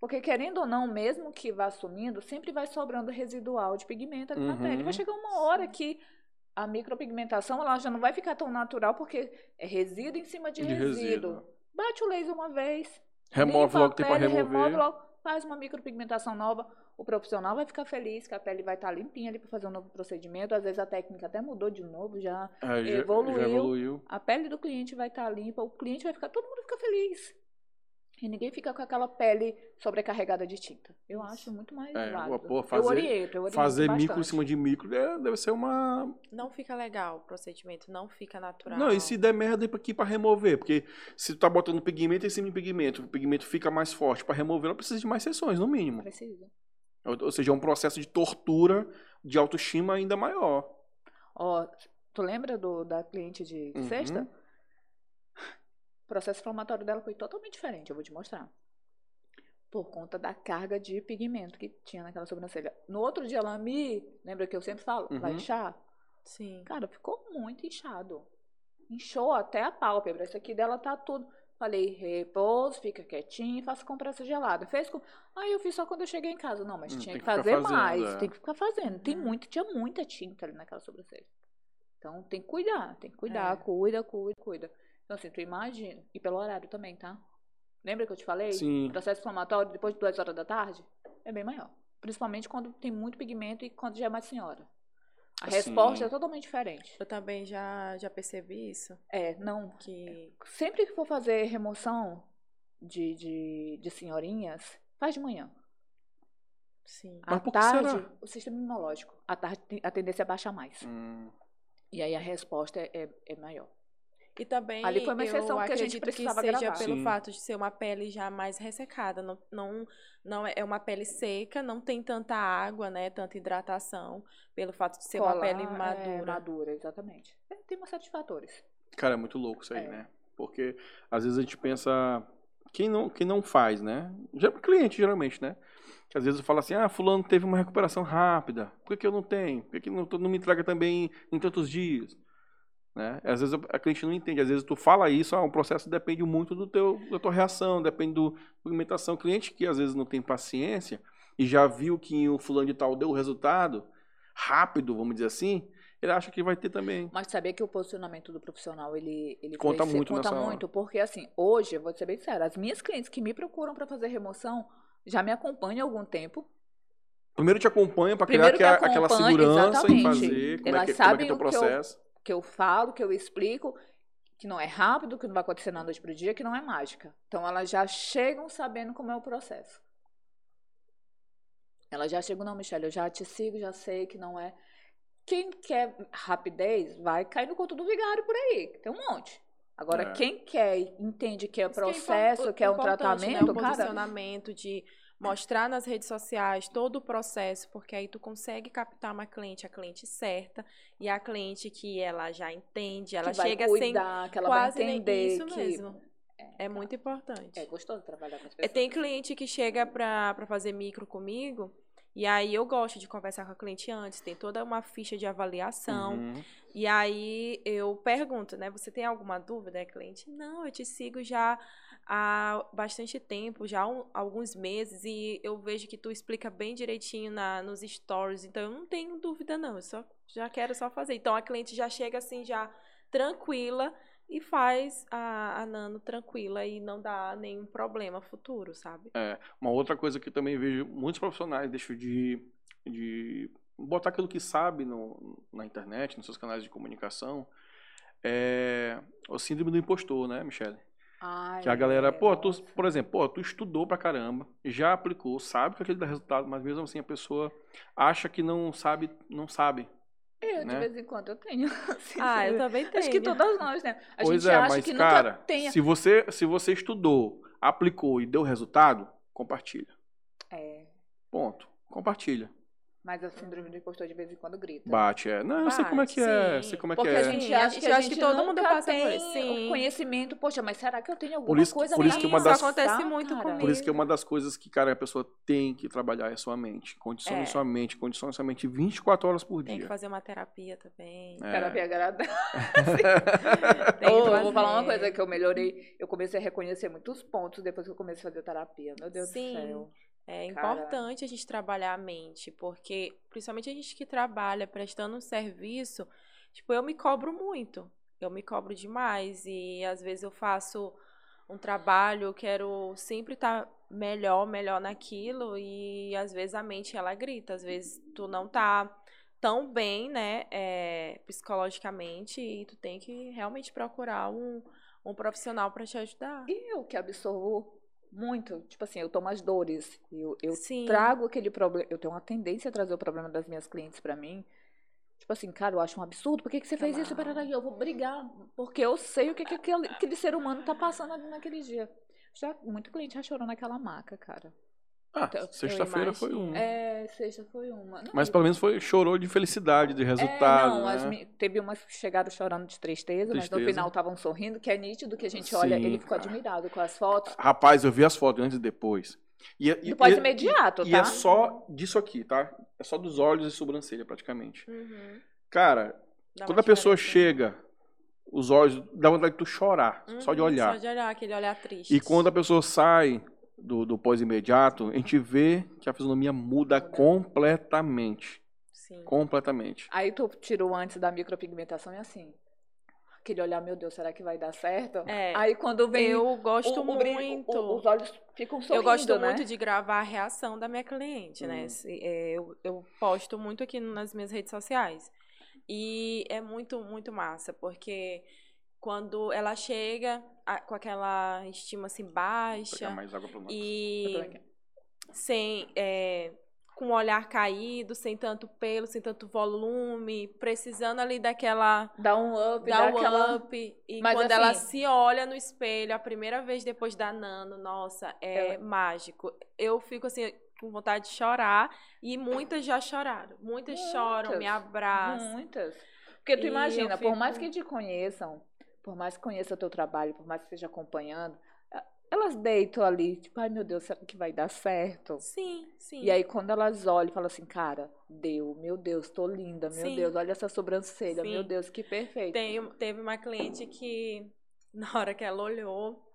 Porque, querendo ou não, mesmo que vá sumindo, sempre vai sobrando residual de pigmento ali na Uhum. pele. Vai chegar uma hora que a micropigmentação ela já não vai ficar tão natural, porque é resíduo em cima de, De resíduo. resíduo. Bate o laser uma vez, Remove logo tem remover. remove logo, faz uma micropigmentação nova. O profissional vai ficar feliz que a pele vai estar limpinha ali para fazer um novo procedimento. Às vezes a técnica até mudou de novo, já É, evoluiu. já evoluiu. a pele do cliente vai estar limpa, o cliente vai ficar, todo mundo fica feliz. E ninguém fica com aquela pele sobrecarregada de tinta. Eu acho muito mais É, válido. pô, eu fazer- oriento, eu oriento Fazer micro em bastante. cima de micro é, deve ser uma. Não fica legal o procedimento, não fica natural. Não, e se der merda aqui pra remover? Porque se tu tá botando pigmento em cima de pigmento, o pigmento fica mais forte pra remover, ela precisa de mais sessões, no mínimo. Precisa. Ou, ou seja, é um processo de tortura de autoestima ainda maior. Ó, tu lembra do, da cliente de Uhum. sexta? O processo inflamatório dela foi totalmente diferente, eu vou te mostrar. Por conta da carga de pigmento que tinha naquela sobrancelha. No outro dia ela me. Lembra que eu sempre falo? Vai Uhum. inchar? Sim. Cara, ficou muito inchado. Inchou até a pálpebra. Isso aqui dela tá tudo. Falei, repouso, fica quietinho e faça compressa gelada. Fez com. Aí eu fiz só quando eu cheguei em casa. Não, mas Hum, tinha que que fazer fazendo, mais. é. Tem que ficar fazendo. Tem Uhum. muito, tinha muita tinta ali naquela sobrancelha. Então tem que cuidar, tem que cuidar, É. cuida, cuida, cuida. Então, assim, tu imagina. E pelo horário também, tá? Lembra que eu te falei? Sim. O processo inflamatório depois de duas horas da tarde é bem maior. Principalmente quando tem muito pigmento e quando já é mais senhora. A Assim. resposta é totalmente diferente. Eu também já, já percebi isso. É, não. Que Sempre que for fazer remoção de, de, de senhorinhas, faz de manhã. sim. Mas À tarde, será? o sistema imunológico. À tarde, a tendência é baixar mais. Hum, E aí a resposta é, é, é maior. E também Ali foi uma exceção eu que a gente acredito precisava que seja gravar. pelo Sim. fato de ser uma pele já mais ressecada, não, não, não é é uma pele seca, não tem tanta água, né, tanta hidratação, pelo fato de ser uma Colar, pele é, madura. madura, exatamente. É, tem uma série de fatores. Cara, é muito louco isso aí, É. né? Porque às vezes a gente pensa. Quem não, quem não faz, né? Já cliente, geralmente, né? Que às vezes fala assim: ah, Fulano teve uma recuperação rápida. Por que, que eu não tenho? Por que, que não, não me entrega também em tantos dias? Né? Às vezes a cliente não entende. Às vezes tu fala isso, ah, o processo depende muito do teu, da tua reação, depende do, da alimentação. Cliente que às vezes não tem paciência e já viu que o fulano de tal deu o resultado rápido, vamos dizer assim, ele acha que vai ter também. Mas sabia que o posicionamento do profissional, ele, ele Conta ser- muito conta nessa hora. muito, porque assim, hoje, eu vou ser bem sincera, as minhas clientes que me procuram para fazer remoção já me acompanham há algum tempo. Primeiro te acompanha para criar que aquela, aquela segurança em exatamente. fazer, como é que, como é que é sabem teu o processo. Que eu falo, que eu explico, que não é rápido, que não vai acontecer na noite pro dia, que não é mágica. Então elas já chegam sabendo como é o processo. Elas já chegam, não, Michelle, eu já te sigo, já sei que não é. Quem quer rapidez vai cair no conto do vigário por aí, tem um monte. Agora, É. quem quer e entende que é Isso que é processo, que é um importante, tratamento, né? O cara. posicionamento de mostrar nas redes sociais todo o processo, porque aí tu consegue captar uma cliente, a cliente certa, e a cliente que ela já entende, ela que vai chega sem cuidar, que ela quase vai nem entender isso que mesmo. É muito importante. é gostoso trabalhar com as É, pessoas. Tem cliente que chega pra fazer micro comigo, e aí eu gosto de conversar com a cliente antes, tem toda uma ficha de avaliação. Uhum. E aí eu pergunto, né? Você tem alguma dúvida, cliente? Não, eu te sigo já há bastante tempo, já há alguns meses, e eu vejo que tu explica bem direitinho na, nos stories, então eu não tenho dúvida, não. Eu só já quero só fazer. Então a cliente já chega assim, já tranquila e faz a, a nano tranquila e não dá nenhum problema futuro, sabe? Uma outra coisa que eu também vejo muitos profissionais deixam de, de botar aquilo que sabe no, na internet, nos seus canais de comunicação, é o síndrome do impostor, né, Michele? Ai, Que a galera, é, pô, tu, por exemplo, pô, tu estudou pra caramba, já aplicou, sabe que aquele dá resultado, mas mesmo assim a pessoa acha que não sabe, não sabe. Eu, de né? vez em quando, eu tenho. assim, Ah, eu também tenho. Acho que todas nós, né? A pois gente é, acha mas que cara, nunca tenha. se você se você estudou, aplicou e deu resultado, compartilha. É, Ponto. Compartilha. Mas a síndrome do impostor de vez em quando grita. Bate, é. Não, eu sei como é que é. Sim. Sei como é Porque que a é. gente Sim, acha que eu a acho gente que todo mundo nunca passa por tem isso, sim. o conhecimento. Poxa, mas será que eu tenho alguma Por isso- coisa por isso que uma das- acontece muito cara? comigo. Por isso que é uma das coisas que, cara, a pessoa tem que trabalhar é a sua mente. Condicione É. sua mente, condicione sua mente 24 horas por Tem que dia. fazer uma terapia também. É. Terapia Ô, eu vou falar uma coisa que eu melhorei. Eu comecei a reconhecer muitos pontos depois que eu comecei a fazer terapia. Meu Deus Sim. do céu. É Cara. importante a gente trabalhar a mente, porque principalmente a gente que trabalha prestando um serviço, tipo, eu me cobro muito. Eu me cobro demais e às vezes eu faço um trabalho, eu quero sempre estar melhor, melhor naquilo e às vezes a mente ela grita, às vezes tu não tá tão bem, né, é, psicologicamente e tu tem que realmente procurar um, um profissional para te ajudar. E eu que absorvo muito. Tipo assim, eu tomo as dores. Eu, eu Sim. trago aquele problema. Eu tenho uma tendência a trazer o problema das minhas clientes pra mim. Tipo assim, cara, eu acho um absurdo. Por que, que você fez isso? e eu vou brigar. Porque eu sei o que, que aquele, aquele ser humano tá passando ali naquele dia. Já, muito cliente já chorou naquela maca, cara. Ah, Então, sexta-feira foi um. imagino. É, sexta foi uma. Não, Mas e- pelo menos foi, chorou de felicidade, de É, resultado. não, né? teve umas que chegaram chorando de tristeza, mas Tristeza. no final estavam sorrindo, que é nítido que a gente olha, Sim, ele ficou cara. admirado com as fotos. Rapaz, eu vi as fotos antes e depois. E, e- Do pós e- imediato, E tá? é só disso aqui, tá? É só dos olhos e sobrancelha, praticamente. Uhum. Cara, Dá quando uma a pessoa chega, os olhos, dá vontade de tu chorar, só de Uhum, olhar. Só de olhar, aquele olhar triste. E quando a pessoa sai do, do pós-imediato, a gente vê que a fisionomia muda completamente. Sim. Completamente. Aí tu tirou antes da micropigmentação e assim. Aquele olhar, meu Deus, será que vai dar certo? É, Aí quando vem eu gosto o, o muito. o- os olhos ficam sorrindo, eu gosto né? muito de gravar a reação da minha cliente, né? Hum. Se- é, eu, eu posto muito aqui nas minhas redes sociais. E é muito, muito massa, porque quando ela chega a- com aquela estima assim baixa pegar mais água pra nós. Eu e também. sem é, com o olhar caído, sem tanto pelo, sem tanto volume, precisando ali daquela Dá um up, dá dá um aquela... up. E Mas quando ela assim- se olha no espelho a primeira vez depois da Nano, nossa, é mágico. Eu fico assim com vontade de chorar e muitas já choraram. Muitas, choram, me Muitas. abraçam. Muitas. Porque tu E imagina, eu por mais fico- que te conheçam, por mais que conheça o teu trabalho, por mais que esteja acompanhando, eh, elas deitam ali, tipo, ai meu Deus, será que vai dar certo? Sim, sim. E aí, quando elas olham e falam assim, cara, deu, meu Deus, tô linda, meu Sim. Deus, olha essa sobrancelha, Sim. meu Deus, que perfeito. Tem, teve uma cliente que, na hora que ela olhou,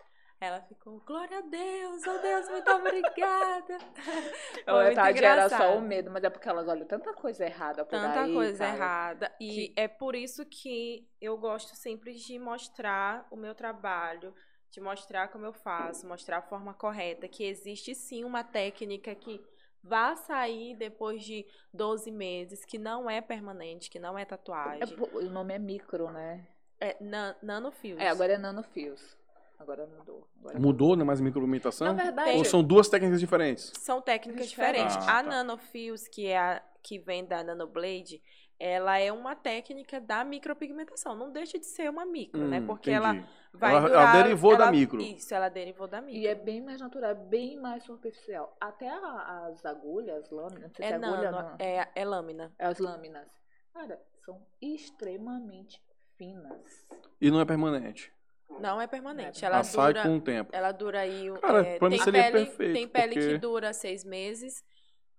ela ficou, glória a Deus, oh Deus, muito obrigada. É muito tadinha, era só o medo, mas é porque elas olham tanta coisa errada por Tanta aí, coisa cara. errada. E é por isso que eu gosto sempre de mostrar o meu trabalho, de mostrar como eu faço, mostrar a forma correta, que existe sim uma técnica que vai sair depois de 12 meses, que não é permanente, que não é É, tatuagem. pô, o nome é micro, né? É, na, nanofios. É, agora é nanofios. Agora mudou. Agora Mudou, né? Mais micropigmentação? Na verdade, Ou são duas técnicas diferentes? São técnicas Diferentes. Ah, a tá. Nanofios, que é a que vem da Nanoblade, ela é uma técnica da micropigmentação. Não deixa de ser uma micro, né? Hum, Porque ela entendi. vai Ela- ela durar... derivou da micro. Isso, ela derivou da micro. E é bem mais natural, é bem mais superficial. Até a- as agulhas, lâminas, não sei se É é agulha, nano, não. é, é lâmina. As lâminas. Cara, são extremamente finas. E não é permanente. Não é permanente. Ela Ela sai dura... com o tempo. Ela dura aí. Cara, é, pra mim tem seria pele, perfeito, Tem pele porque- que dura seis meses,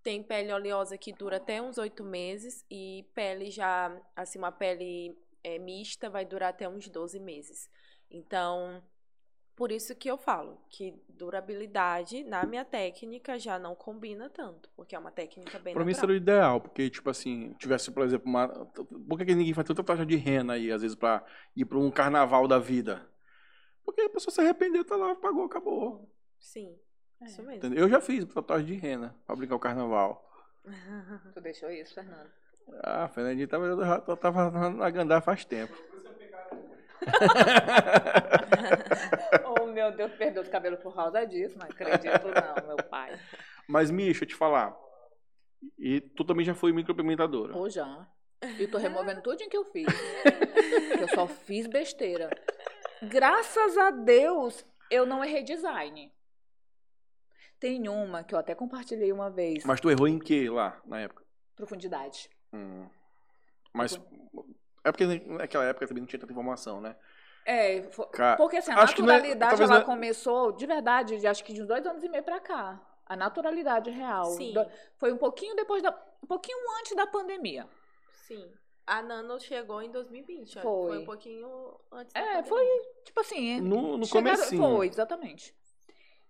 tem pele oleosa que dura até uns oito meses, e pele já, assim, uma pele é, mista vai durar até uns 12 meses. Então, por isso que eu falo que durabilidade na minha técnica já não combina tanto, porque é uma técnica bem Pra mim seria o ideal, porque, tipo assim, tivesse, por exemplo, uma. Por que ninguém faz tanta taxa de rena aí, às vezes, pra ir pra um carnaval da vida? Porque a pessoa se arrependeu, tá lá, pagou, acabou. Sim, É. isso mesmo. Entendeu? Eu já fiz tatuagem de rena pra brincar o carnaval. Tu deixou isso, Fernando? Ah, Fernandinho tava, eu já tava na Gandar faz tempo. oh, meu Deus, perdeu os cabelos por causa disso. Não acredito, não, meu pai. Mas, Misha, deixa eu te falar. E tu também já foi micropigmentadora. Ou já. E tô removendo tudo que eu fiz. eu só fiz besteira. Graças a Deus, eu não errei design. Tem uma que eu até compartilhei uma vez. Mas tu errou em que lá, na época? profundidade. Hum. Mas é porque naquela época também não tinha tanta informação, né? É, porque assim, a acho é- naturalidade talvez ela é- começou de verdade, de acho que de uns dois anos e meio pra cá. A naturalidade real. Sim. Foi um pouquinho depois da. Um pouquinho antes da pandemia. Sim. A Nano chegou em 2020. ó. Foi. Foi um pouquinho antes É, foi, tipo assim. No, no chegaram- comecinho. Foi, exatamente.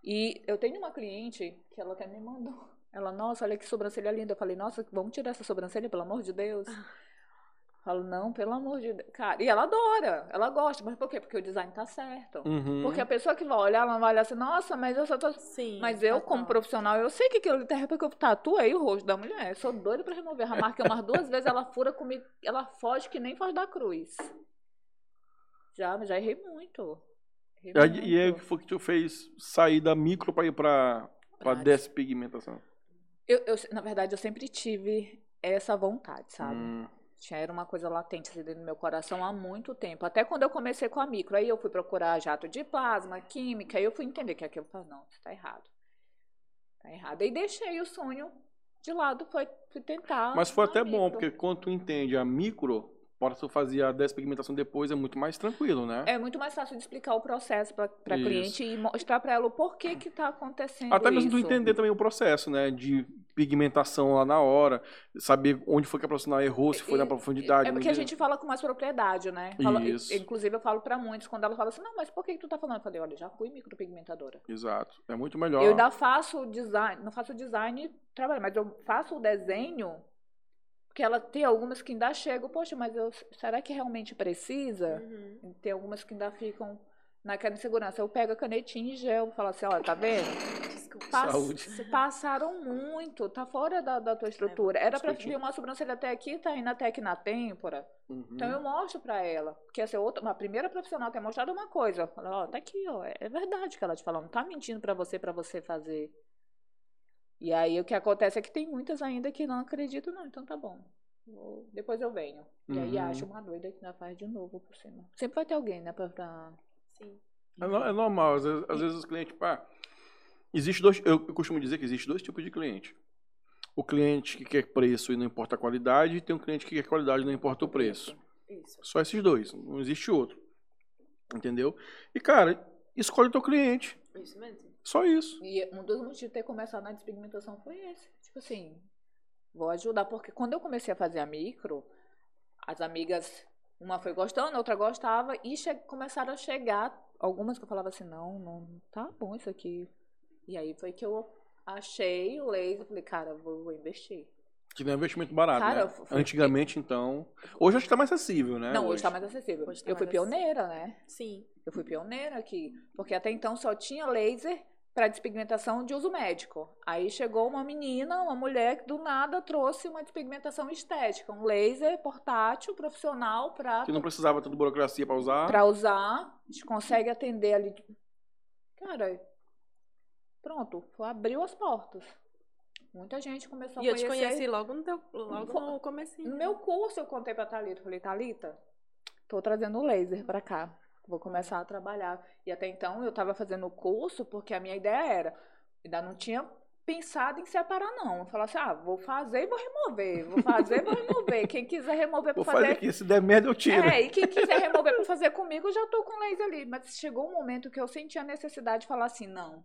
E eu tenho uma cliente que ela até me mandou. Ela, nossa, olha que sobrancelha linda. Eu falei, nossa, vamos tirar essa sobrancelha, pelo amor de Deus. Falo, não, pelo amor de Deus. Cara, e ela adora, ela gosta. Mas por quê? Porque o design tá certo. Uhum. Porque a pessoa que vai olhar, ela vai olhar assim, nossa, mas eu só tô. Sim. Mas eu, total. como profissional, eu sei que aquilo ali tá errado porque eu tatuei o rosto da mulher. Eu sou doida pra remover. A marca umas duas vezes, ela fura comigo, ela foge que nem foge da cruz. Já, já errei muito. Errei E aí- E aí, o muito. que foi que tu fez sair da micro pra ir pra, pra Pra despigmentação? Eu, eu, na verdade, eu sempre tive essa vontade, sabe? Hum. Já era uma coisa latente assim, dentro do meu coração há muito tempo. Até quando eu comecei com a micro. Aí eu fui procurar jato de plasma, química. Aí eu fui entender que aquilo. Não, tá errado. Tá errado. Aí deixei o sonho de lado, foi, fui tentar. Mas foi até bom, micro. porque quando tu entende a micro, para tu fazer a despigmentação depois é muito mais tranquilo, né? É muito mais fácil de explicar o processo para a cliente e mostrar para ela o porquê que tá acontecendo Até mesmo tu isso. entender também o processo, né? De pigmentação lá na hora, saber onde foi que a profissional errou, se foi na E- profundidade. É porque a dia. gente fala com mais propriedade, né? Fala- Isso. inclusive, eu falo pra muitos, quando ela fala assim, não, mas por que, que tu tá falando? Eu falei, olha, já fui micropigmentadora. Exato. É muito melhor. Eu ainda faço design, não faço design trabalho, mas eu faço o desenho, porque ela tem algumas que ainda chegam, poxa, mas eu, será que realmente precisa? Uhum. Tem algumas que ainda ficam naquela insegurança. Eu pego a canetinha e gel, falo assim, olha, tá vendo? Pass- Saúde. se passaram muito, tá fora da, da tua estrutura. Era pra discutir. vir uma sobrancelha até aqui, tá indo até aqui na têmpora. Uhum. Então eu mostro pra ela. Porque essa é outra, uma primeira profissional ter mostrado uma coisa. Fala, ó, tá aqui, ó. É, é verdade que ela te falou. Não tá mentindo pra você, pra você fazer. E aí o que acontece é que tem muitas ainda que não acreditam, não. Então tá bom. Vou- depois eu venho. E aí Uhum. acho uma doida que ainda faz de novo por cima. Sempre vai ter alguém, né, pra. pra... Sim. É, no- é normal, às vezes, às vezes os clientes, pá, existe dois, eu, costumo dizer que existe dois tipos de cliente. O cliente que quer preço e não importa a qualidade, e tem um cliente que quer qualidade e não importa o preço. Isso. Só esses dois, não existe outro. Entendeu? E cara, escolhe o teu cliente. Isso mesmo. Só isso. E um dos motivos de ter começado na despigmentação foi esse. Tipo assim, vou ajudar. Porque quando eu comecei a fazer a micro, as amigas, uma foi gostando, a outra gostava, e começaram a chegar algumas que eu falava assim, não, não tá bom isso aqui. E aí foi que eu achei o laser, falei, cara, vou, vou investir. Que não é um investimento barato, Cara, né? foi- Antigamente, então. Hoje acho que tá mais acessível, né? não, hoje tá mais acessível. Hoje tá eu fui mais pioneira, né? Sim. Eu fui pioneira aqui, porque até então só tinha laser para despigmentação de uso médico. Aí chegou uma menina, uma mulher que do nada trouxe uma despigmentação estética, um laser portátil profissional para Que não precisava tanta burocracia pra usar. para usar. A gente consegue atender ali. Cara, pronto, abriu as portas. Muita gente começou E a eu te conhecer. conheci logo no teu, logo no comecinho. No meu curso eu contei pra Thalita, falei, Thalita, tô trazendo o laser pra cá. Vou começar a trabalhar. E até então eu tava fazendo o curso porque a minha ideia era, ainda não tinha pensado em separar não. Eu falava assim, ah, vou fazer e vou remover, vou fazer e vou remover. Quem quiser remover pra Vou fazer fazer... aqui, se der merda eu tiro. É, e quem quiser remover pra fazer comigo, eu já tô com laser ali. Mas chegou um momento que eu senti a necessidade de falar assim, não.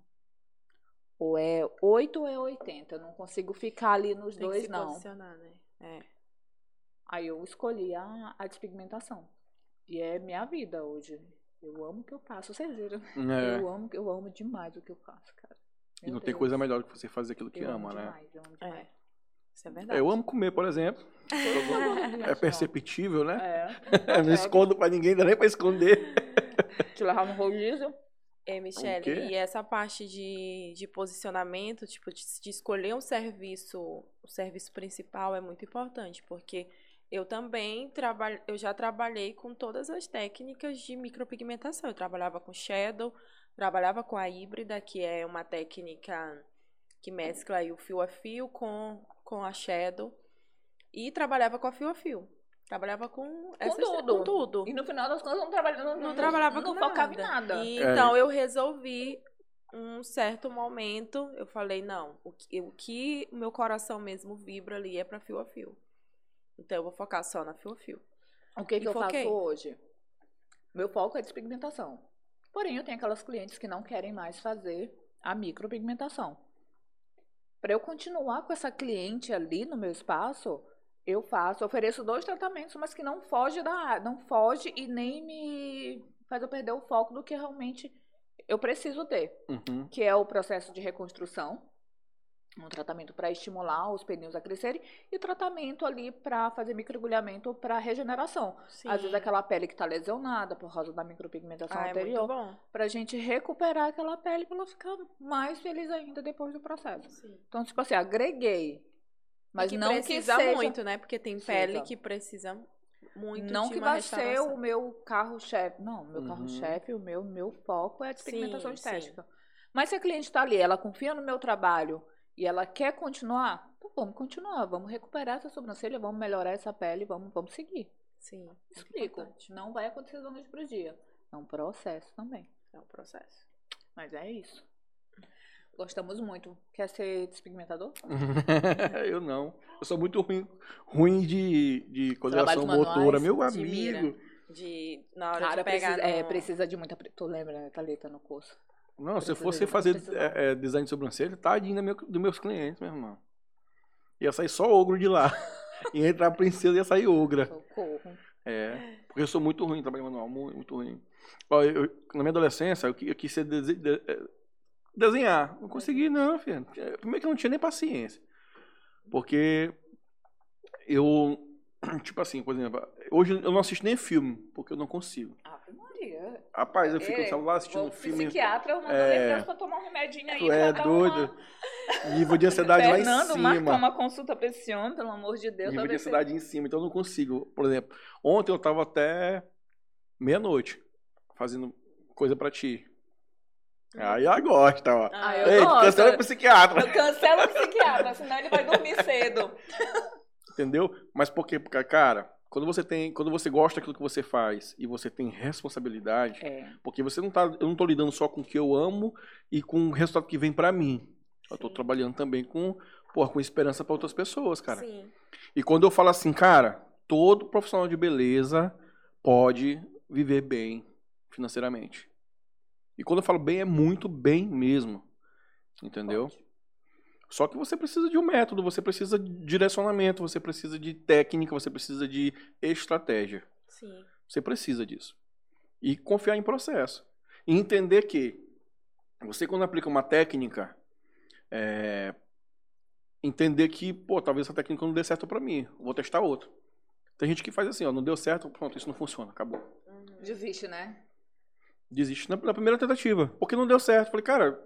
Ou é 8 ou é 80. Eu não consigo ficar ali nos Tem que dois, se não. posicionar, né? É. Aí eu escolhi a, a despigmentação. E é minha vida hoje. Eu amo o que eu faço, vocês viram? É. Eu amo, eu amo demais o que eu faço, cara. E Meu não tem Deus. coisa melhor do que você fazer aquilo que Eu ama, amo né? demais, eu amo demais. É. Isso é verdade. Eu amo comer, por exemplo. É perceptível, né? É. não escondo pra ninguém, dá nem pra esconder. Te levar no rodízio. É, Michelle, quê? e essa parte de, de posicionamento, tipo, de, de escolher um serviço, o serviço principal é muito importante, porque eu também trabalho, eu já trabalhei com todas as técnicas de micropigmentação. Eu trabalhava com shadow, trabalhava com a híbrida, que é uma técnica que mescla aí o fio a fio com, com a shadow, e trabalhava com a fio a fio. Trabalhava com, essas- tudo. com tudo. E no final das contas, eu não trabalhava, não, Não trabalhava não com focava nada. em nada. E, É. Então eu resolvi um certo momento, eu falei, não, o que, o que meu coração mesmo vibra ali é para fio a fio. Então eu vou focar só na fio a fio. O que, que eu foquei. faço hoje? Meu foco é despigmentação. Porém, eu tenho aquelas clientes que não querem mais fazer a micropigmentação. Para eu continuar com essa cliente ali no meu espaço, eu faço, ofereço dois tratamentos, mas que não foge da não foge e nem me faz eu perder o foco do que realmente eu preciso ter, Uhum. que é o processo de reconstrução, um tratamento para estimular os pneus a crescerem e o tratamento ali para fazer microagulhamento para regeneração. Sim. Às vezes aquela pele que está lesionada por causa da micropigmentação ah, é anterior, bom. pra gente recuperar aquela pele pra ela ficar mais feliz ainda depois do processo. Sim. Então, tipo assim, agreguei. Mas e que não precisa que seja, muito, né? Porque tem pele que precisa muito não de que uma vai ser o meu carro-chefe. Não, meu Uhum. carro-chefe, o meu, meu foco é a despigmentação Sim, estética. Mas se a cliente está ali, ela confia no meu trabalho e ela quer continuar, então vamos continuar, vamos recuperar essa sobrancelha, vamos melhorar essa pele, vamos, vamos seguir. Sim. muito Explico. importante. Não vai acontecer da noite pro dia. É um processo também. É um processo. Mas é isso. Gostamos muito. Quer ser despigmentador? eu não. Eu sou muito ruim, ruim de, de coordenação Trabalhos motora. manuais, Meu de mira. amigo. De, na hora Cara, de pegar precisa, é, no- precisa de muita. pre- Tu lembra, né, Thalita, no curso? Não, se eu Precisa fosse de- fazer precisa é, é, design de sobrancelha, tadinho da meu, dos meus clientes, meu irmão. Ia sair só ogro de lá. ia entrar a princesa e ia sair ogra. Socorro. É, porque eu sou muito ruim em trabalho manual, muito, muito ruim. Ó, eu- eu- na minha adolescência, eu, qui- eu quis ser dese- de- eh, desenhar. Não consegui, não, filho. Primeiro que eu não tinha nem paciência. Porque eu, tipo assim, por exemplo, hoje eu não assisto nem filme, porque eu não consigo. Ave Maria. Rapaz, eu fico no celular assistindo Vou filme. psiquiatra, eu mando É. pra tomar um remedinho aí. Tu é dar uma- doido. Nível de ansiedade lá Fernando, em marca cima. uma consulta pra esse homem, pelo amor de Deus. Nível de ansiedade em cima, então eu não consigo. Por exemplo, ontem eu tava até meia-noite fazendo coisa pra ti. Aí ela gosta, ó. Ah, eu Ei, gosto. cancela o psiquiatra. Eu cancelo o psiquiatra, senão ele vai dormir cedo. Entendeu? Mas por quê? Porque, cara, quando você tem. Quando você gosta daquilo que você faz e você tem responsabilidade, É. porque você não tá. Eu não tô lidando só com o que eu amo e com o resultado que vem pra mim. Eu tô Sim. trabalhando também com, porra, com esperança pra outras pessoas, cara. Sim. E quando eu falo assim, cara, todo profissional de beleza pode viver bem financeiramente. E quando eu falo bem, é muito bem mesmo. Entendeu? Pode. Só que você precisa de um método, você precisa de direcionamento, você precisa de técnica, você precisa de estratégia. Sim. Você precisa disso. E confiar em processo. E entender que você, quando aplica uma técnica, é, entender que, pô, talvez essa técnica não dê certo pra mim, vou testar outra. Tem gente que faz assim, ó, não deu certo, pronto, isso não funciona, acabou. Desiste, né? Desiste na, na primeira tentativa, porque não deu certo. Falei, cara,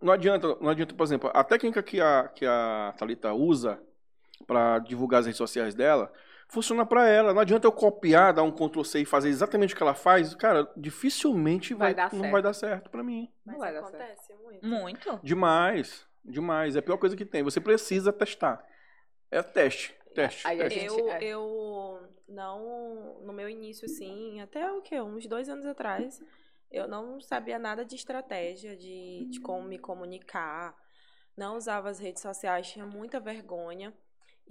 não adianta, não adianta, por exemplo, a técnica que a, que a Thalita usa pra divulgar as redes sociais dela, funciona pra ela. Não adianta eu copiar, dar um Ctrl C e fazer exatamente o que ela faz, cara, dificilmente vai, Vai dar não certo. vai dar certo pra mim. Mas vai dar acontece muito. Muito. Demais, demais. É a pior coisa que tem. Você precisa testar. É teste, teste. Aí teste. Eu, é. eu não, no meu início, assim, até o quê? Uns dois anos atrás, eu não sabia nada de estratégia, de, de como me comunicar, não usava as redes sociais, tinha muita vergonha.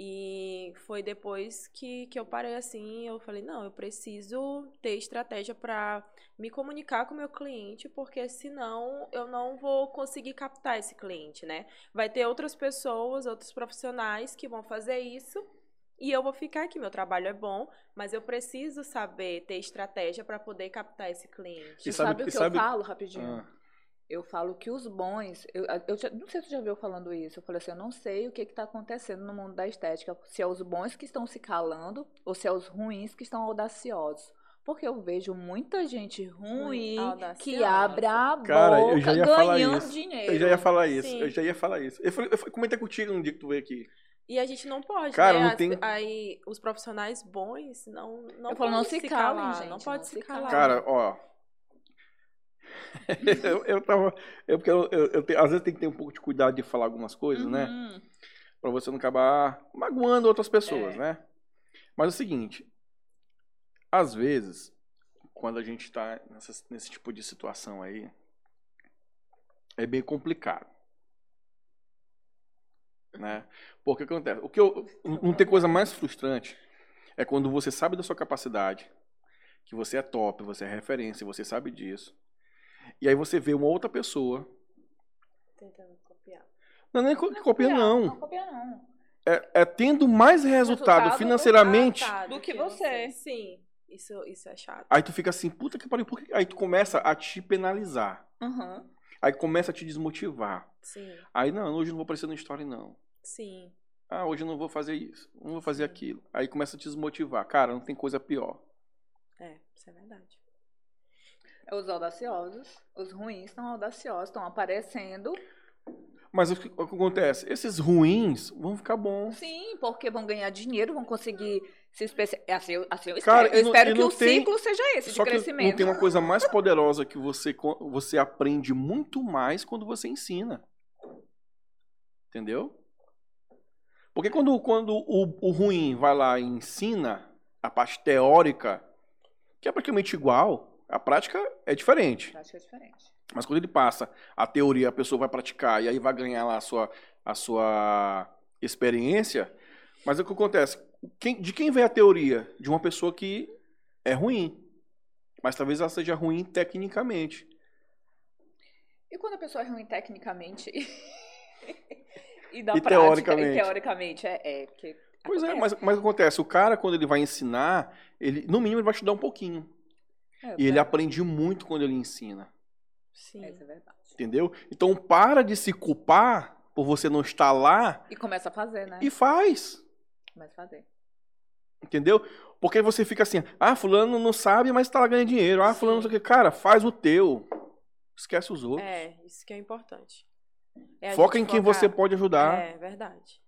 E foi depois que, que eu parei assim, eu falei, não, eu preciso ter estratégia para me comunicar com o meu cliente, porque senão eu não vou conseguir captar esse cliente, né? Vai ter outras pessoas, outros profissionais que vão fazer isso e eu vou ficar aqui. Meu trabalho é bom, mas eu preciso saber ter estratégia para poder captar esse cliente. E sabe- sabe, o que sabe- eu falo, rapidinho? Ah, Eu falo que os bons. Eu, eu já- não sei se tu já viu falando isso. Eu falei assim: eu não sei o que está acontecendo no mundo da estética. Se é os bons que estão se calando ou se é os ruins que estão audaciosos. Porque eu vejo muita gente ruim que abre a Cara, eu boca já ia falar ganhando isso. dinheiro. eu já ia falar isso. Sim. Eu já ia falar isso. Eu, falei, eu comentei contigo no dia que tu veio aqui. E a gente não pode, Cara, né? não As- tem- Aí os profissionais bons não não Eu falo, não podem se calem, calar, gente, não não pode se se calar. Cara, ó. eu, eu tava. Eu, porque eu, eu, eu te- às vezes tem que ter um pouco de cuidado de falar algumas coisas, né? Uhum. Pra você não acabar magoando outras pessoas, É. né? Mas é o seguinte. Às vezes, quando a gente tá nessa- nesse tipo de situação aí, é bem complicado. Né? Porque o que acontece? O que eu, não tem coisa mais frustrante é quando você sabe da sua capacidade, que você é top, você é referência, você sabe disso. E aí você vê uma outra pessoa. Tentando copiar. Não, nem co- copia, não. Não copia, não. É, é tendo mais resultado Resultado financeiramente. Do que você. Sim, isso, isso é chato. Aí tu fica assim, puta que pariu, por que? Aí tu começa a te penalizar. Uhum. Aí começa a te desmotivar. Sim, Aí, não, hoje não vou aparecer no story, não. sim. Ah, hoje não vou fazer isso, não vou fazer aquilo. Aí começa a te desmotivar. Cara, não tem coisa pior. É, isso é verdade. Os audaciosos, os ruins estão audaciosos, estão aparecendo. Mas o que, o que acontece? Esses ruins vão ficar bons. Sim, porque vão ganhar dinheiro, vão conseguir se especializar. Assim, eu- assim eu Cara, espero, eu e não- espero que o tem- ciclo seja esse, Só de crescimento. não tem uma coisa mais poderosa que você, você aprende muito mais quando você ensina. Entendeu? Porque quando, quando o, o ruim vai lá e ensina a parte teórica, que é praticamente igual, a prática é diferente. Acho que é diferente. Mas quando ele passa a teoria, a pessoa vai praticar e aí vai ganhar lá a sua, a sua experiência. Mas o que acontece? Quem- de quem vem a teoria? De uma pessoa que é ruim. Mas talvez ela seja ruim tecnicamente. E quando a pessoa é ruim tecnicamente e da E prática, teoricamente? e teoricamente, é, é porque Pois é, acontece. mas, mas o que acontece? O cara, quando ele vai ensinar, ele, no mínimo ele vai estudar um pouquinho. É, E ele é, aprende muito quando ele ensina. Sim. É verdade. Entendeu? Então para de se culpar por você não estar lá E começa a fazer, né? e faz. A fazer. Entendeu? Porque você fica assim, ah, fulano não sabe, mas tá lá ganhando dinheiro. Ah, fulano não sei o Sim. que. Cara, faz o teu. Esquece os outros. É, isso que é importante. É Foca em quem focar- você pode ajudar. É, verdade.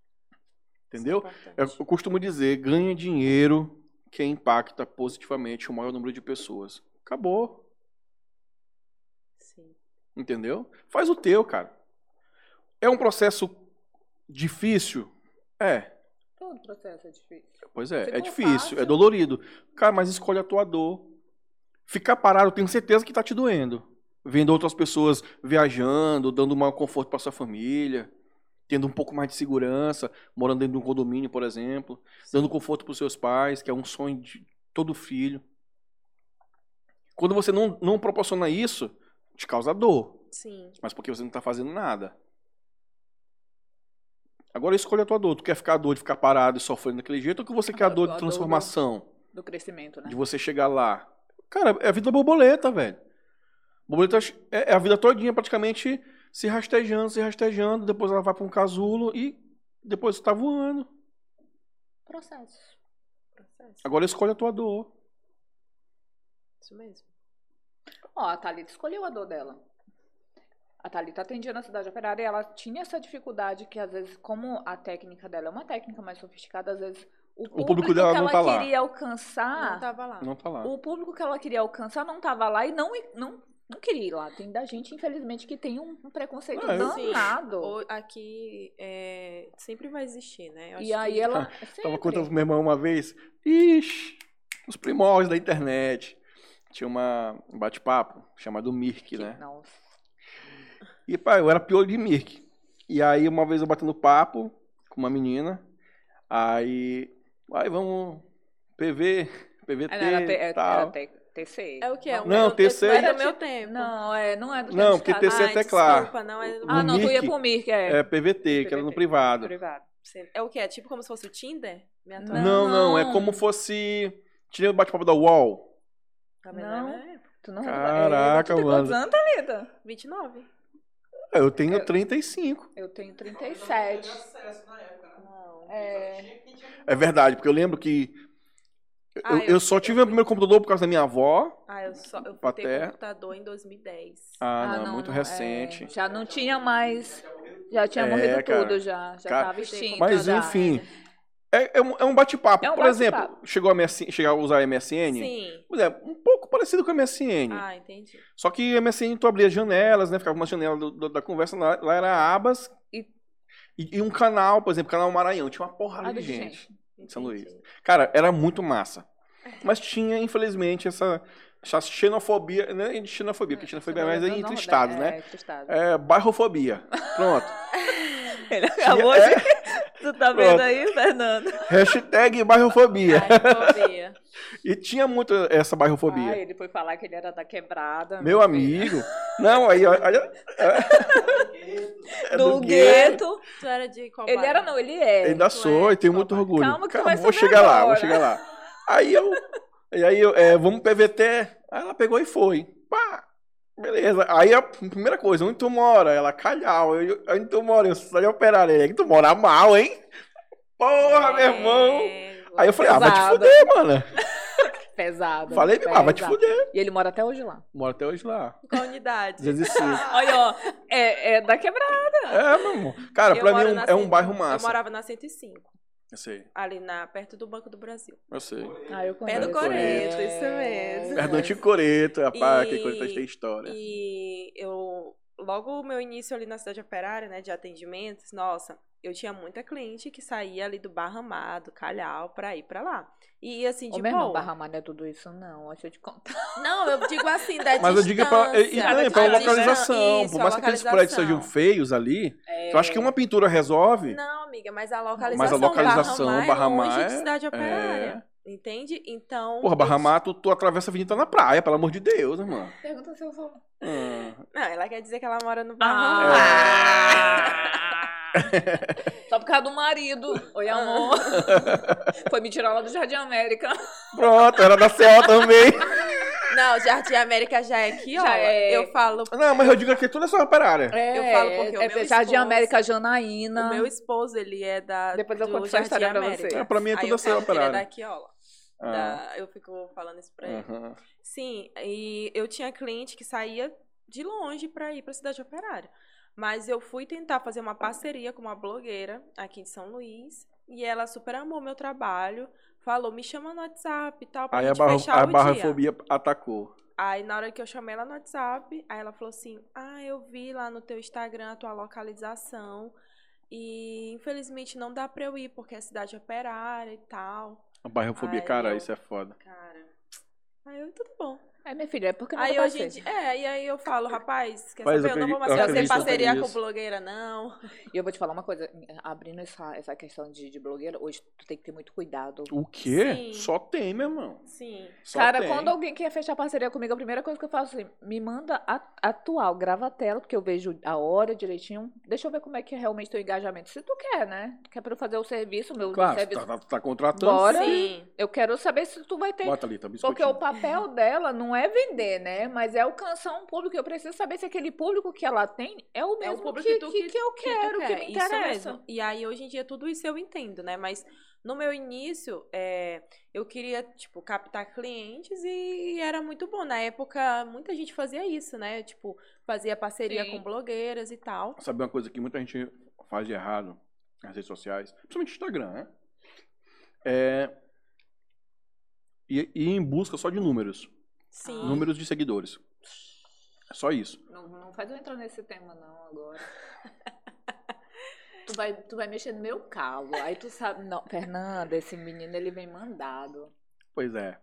Entendeu? É Eu, eu costumo dizer, ganha dinheiro quem impacta positivamente o maior número de pessoas. Acabou. Sim. Entendeu? Faz o teu, cara. É um processo difícil? É. Todo processo é difícil. Pois é, é difícil, fácil- é dolorido. Cara, mas escolhe a tua dor. Ficar parado, eu tenho certeza que tá te doendo. Vendo outras pessoas viajando, dando maior conforto para sua família, tendo um pouco mais de segurança, morando dentro de um condomínio, por exemplo, dando conforto para os seus pais, que é um sonho de todo filho. Quando você não, não proporciona isso, te causa dor, Sim. mas porque você não tá fazendo nada. Agora escolha a tua dor. Tu quer ficar a dor de ficar parado e sofrendo daquele jeito ou que você quer a dor de do- transformação? Do crescimento, né? De você chegar lá. Cara, é a vida da borboleta, velho. Borboleta é é a vida todinha praticamente se rastejando, se rastejando. Depois ela vai para um casulo e depois tá voando. Processo. Processo. Agora escolhe a tua dor. Isso mesmo. Ó, a Thalita escolheu a dor dela. A Thalita atendia na cidade operária e ela tinha essa dificuldade que, às vezes, como a técnica dela é uma técnica mais sofisticada, às vezes o público, público dela que não ela tá lá. queria alcançar, Não tava lá. Não tá lá. o público que ela queria alcançar não estava lá e não, não, não queria ir lá. Tem da gente, infelizmente, que tem um, preconceito Ah, eu- danado. Ou Aqui é, sempre vai existir, né? Eu E acho aí que- ela. Tava sempre. contando pro meu irmão uma vez. Ixi, os primórdios da internet. Tinha uma, um bate-papo chamado Mirk, Que- né? Nossa. E, pai, eu era pior de Mirk. E aí, uma vez eu batendo papo com uma menina. Aí, aí vamos, PV, PVT Ela era, era tal. T- TC. É o que? É um Não, esse TC não é era do meu tipo- tempo. Não, é, não é do Não, porque TC cada- é teclar. Desculpa, não é do Ah, não, tu ia pro Mirk, é. É PVT, que era no PVT. privado. Privado. É o que? É tipo como se fosse o Tinder? Me Não. Não, não, é Não. como fosse. Tinha o bate-papo da UOL. Tá? Não. É Tu não Caraca, é, tu mano. quantos anos, Thalita? 29. Eu tenho 35. Eu tenho 37. Não. É, É verdade, porque eu lembro que. Eu, Ah, eu eu- só tive meu primeiro computador por causa da minha avó. Ah, eu só eu ter computador em 2010. Ah, não, muito é, recente. já não tinha mais. Já tinha É, morrido cara. tudo, já. Já Cara, tava extinto. Mas enfim. É, é um, é um bate-papo. É um Por exemplo, bate-papo. chegou a, MSN, a usar a MSN? Sim. Pois é, um pouco parecido com a MSN. Ah, entendi. Só que a MSN tu abria as janelas, né? Ficava uma janela do- do- da conversa, lá, lá era abas E- e, e um canal, por exemplo, canal Maranhão. Tinha uma porrada Ah, de gente. gente. em São. Luís. Cara, era muito massa. Mas tinha, infelizmente, essa, essa xenofobia, não é xenofobia, porque xenofobia é mais No entre Nordeste, estados, é, né? entre estados. É, bairrofobia. Pronto. Ele acabou de... Tu tá vendo Pronto. aí, Fernando? Hashtag bairrofobia. Ai, E tinha muito essa bairrofobia. Ah, ele foi falar que ele era da quebrada. Meu filho. amigo. Não, aí. olha, é Do, gueto. gueto. Tu era de qual Ele era, não, ele é. Ainda Tu sou é e tenho muito orgulho. Calma que tu Calma, vai vou chegar lá, vou agora. chegar lá. Aí eu. E aí eu, é, vamos PVT. Aí ela pegou e foi. Pá! Beleza. Aí a primeira coisa, onde tu mora? Ela, calhau. Eu, onde tu mora? Eu sou de operário. Ele, tu mora mal, hein? Porra, meu irmão. É, Aí eu falei, ah, vai te Pesado. fuder, mano. Pesado. Falei, ah, vai te pesado. fuder. E ele mora até hoje lá. Mora até hoje lá. Qual unidade? 205. Olha, ó, é, é da quebrada. É, meu irmão. Cara, Eu pra mim é um, é um bairro Eu massa. morava na 105, Eu sei, ali na, perto do Banco do Brasil. eu sei. Ah, eu Pé do conheço. Coreto, É. isso mesmo. Perto do Antigo Coreto, rapaz, E- que Coreto tem história. E eu, logo o meu início ali na cidade operária, né, de atendimentos, nossa, eu tinha muita cliente que saía ali do Barra Amado, Calhau, pra ir pra lá. E assim, Ô, de meu irmão, boa. Barra Mar não é tudo isso, não. Deixa eu te contar. Não, eu digo assim, da Mas eu digo é pra, e, e também A pra localização. Isso, Por mais que aqueles prédios sejam feios ali, eu acho que uma pintura resolve. Não, amiga, mas a localização, Mas a localização, Barra Mar Barra é longe Mar de é- cidade operária. Entende? Então. Porra, Barra eu- Mato, tu atravessa a avenida na praia, pelo amor de Deus, irmão. Pergunta se eu vou. Ah, Não, ela quer dizer que ela mora no É. Barra Mar. Só por causa do marido. Oi, amor. Foi me tirar lá do Jardim América. Pronto, era da CO também. Não, Jardim América já é aqui, ó. Já é. Eu falo. Não, mas eu digo aqui toda essa operária. É, Eu falo porque o é, meu é Jardim esposo- América Janaína. O meu esposo, ele é da. Depois eu do conto essa Jardim história pra América. você. É, pra mim é tudo essa falo que ele é operária. daqui, ó. Ah, da- Eu fico falando isso pra ele. aham. Sim, e eu tinha cliente que saía de longe pra ir pra cidade operária. Mas eu fui tentar fazer uma parceria com uma blogueira aqui de São Luís. E ela super amou meu trabalho. Falou, me chama no WhatsApp e tal, pra Aí a, barra, fechar a o dia. barrafobia atacou. Aí na hora que eu chamei ela no WhatsApp, aí ela falou assim: Ah, eu vi lá no teu Instagram a tua localização. E infelizmente não dá pra eu ir, porque é cidade operária e tal. A barrafobia, Ai, cara, eu- isso é foda. Cara. Aí eu, tudo bom. É, minha filha, é porque não Aí ser. dia- é, e aí eu falo, rapaz, quer Mas saber? eu Eu não vou mais fazer eu parceria com blogueira, não. E eu vou te falar uma coisa, abrindo essa, essa questão de, de blogueira, hoje tu tem que ter muito cuidado. O quê? Sim. Só tem, meu irmão. Sim. Só Cara, tem. quando alguém quer fechar parceria comigo, a primeira coisa que eu faço é assim, me manda atual, grava a tela, porque eu vejo a hora direitinho. Deixa eu ver como é que é realmente teu engajamento. Se tu quer, né? Quer pra eu fazer o serviço, o meu Claro, serviço. tá, tá, tá contratando. Bora. Sim. Eu quero saber se tu vai ter. Bota ali, tá Porque o papel dela não é vender, né? Mas é alcançar um público. Eu preciso saber se aquele público que ela tem é o É mesmo o público que, que, que, que eu que quero, que, quer. me Isso interessa. mesmo. E aí, hoje em dia, tudo isso eu entendo, né? Mas no meu início, é, eu queria, tipo, captar clientes e era muito bom. Na época, muita gente fazia isso, né? Tipo, fazia parceria Sim. com blogueiras e tal. Sabe uma coisa que muita gente faz de errado nas redes sociais, principalmente Instagram, né? É ir, ir em busca só de números. Sim. Números de seguidores. É só isso. Não, não faz eu entrar nesse tema, não, agora. tu, vai, tu vai mexer no meu calo. Aí tu sabe. Não, Fernanda, esse menino ele vem mandado. Pois é.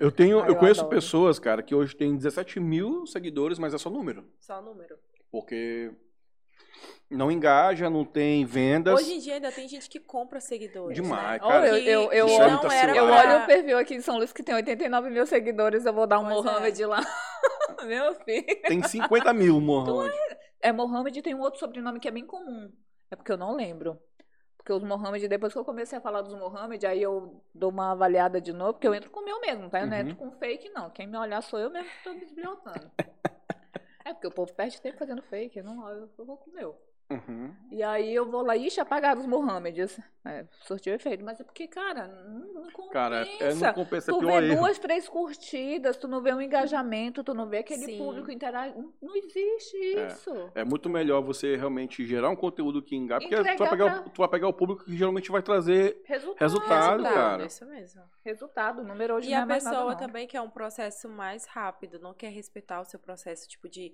Eu tenho, Ah, eu eu conheço adoro. pessoas, cara, que hoje tem 17 mil seguidores, mas é só número. Só número. Porque não engaja, não tem vendas. Hoje em dia ainda tem gente que compra seguidores. Demais, né? cara. eu, eu, eu, é olho, não era eu olho o perfil aqui em São Luís que tem 89 mil seguidores. Eu vou dar um Pois é. Mohamed lá. Meu filho. Tem 50 mil, Mohamed. É Mohamed e tem um outro sobrenome que é bem comum. É porque eu não lembro. Porque os Mohamed, depois que eu comecei a falar dos Mohamed, aí eu dou uma avaliada de novo, porque eu entro com o meu mesmo, tá? Eu não Uhum. entro com fake, não. Quem me olhar sou eu mesmo que tô desbilhotando. é porque o povo perde tempo fazendo fake, eu não eu, vou com o meu. Uhum. E aí eu vou lá, ixi, apagaram os Mohammeds. É, surtiu efeito. Mas é porque, cara, não, não compensa. Cara, é, não compensa é Tu vê erro. duas, três curtidas, tu não vê um engajamento, tu não vê aquele Sim. público interagir. Não, não existe É. isso. É muito melhor você realmente gerar um conteúdo que engaja, porque tu vai, pegar, pra- tu vai pegar o público que geralmente vai trazer Resultado. Resultado, Resultado, cara. Isso mesmo. Resultado. O número hoje E não a é mais pessoa nada, não. também quer um processo mais rápido, não quer respeitar o seu processo, tipo, de,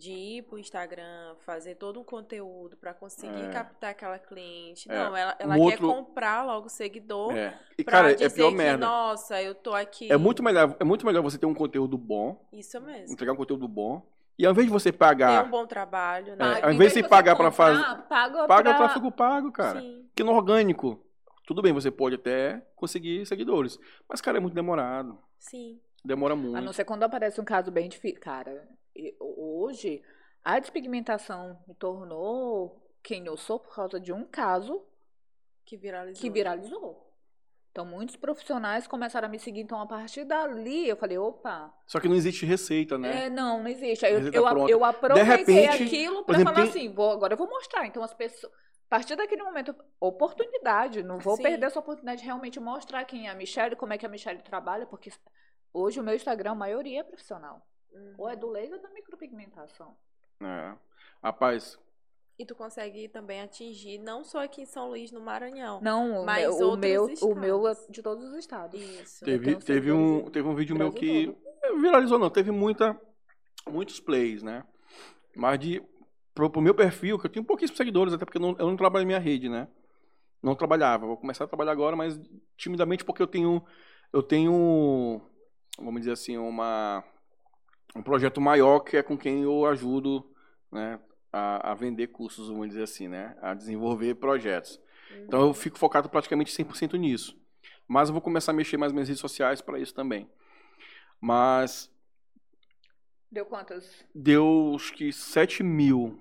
de ir pro Instagram, fazer todo um conteúdo para conseguir É. captar aquela cliente. É. Não, ela, ela Um quer outro- comprar logo seguidor. É. E, pra cara, é dizer pior que, merda. Nossa, eu tô aqui. É muito, melhor, é muito melhor você ter um conteúdo bom, Isso mesmo. entregar um conteúdo bom, e ao invés de você pagar, um bom trabalho, É, né? ao invés de você pagar pra comprar, fazer- Paga, paga pra... tráfego pago, cara. Sim. Porque no orgânico, tudo bem, você pode até conseguir seguidores. Mas, cara, é muito demorado. Sim. Demora A não muito. ser quando aparece um caso bem difícil. Cara, hoje a despigmentação me tornou quem eu sou por causa de um caso Que viralizou. que viralizou. Então, muitos profissionais começaram a me seguir. Então, a partir dali, eu falei, opa, Só que não existe receita, né? é, não, não existe. Aí eu, eu, eu aproveitei repente, aquilo por para falar tem- assim, vou, agora eu vou mostrar. Então, as pessoas... A partir daquele momento, oportunidade. Não vou Sim. perder essa oportunidade de realmente mostrar quem é a Michelle, como é que a Michelle trabalha, porque hoje o meu Instagram, a maioria é profissional. Uhum. Ou é do laser ou da micropigmentação. É. Rapaz, E tu consegue também atingir, não só aqui em São Luís, no Maranhão. Não, o Mas meu, o meu, o meu é estados. de todos os estados. Isso. teve, tenho teve, um, teve um vídeo meu que viralizou, não. Teve muita, muitos plays, né? Mas de, pro, pro meu perfil, que eu tenho pouquíssimos seguidores, até porque eu não, eu não trabalho em minha rede, né? Não trabalhava. Vou começar a trabalhar agora, mas timidamente porque eu tenho, eu tenho, vamos dizer assim, uma, um projeto maior que é com quem eu ajudo, né? A, a vender cursos, vamos dizer assim, né? A desenvolver projetos. Uhum. Então eu fico focado praticamente 100% nisso. Mas eu vou começar a mexer mais nas minhas redes sociais para isso também. Mas Deu quantas? deu acho que 7 mil.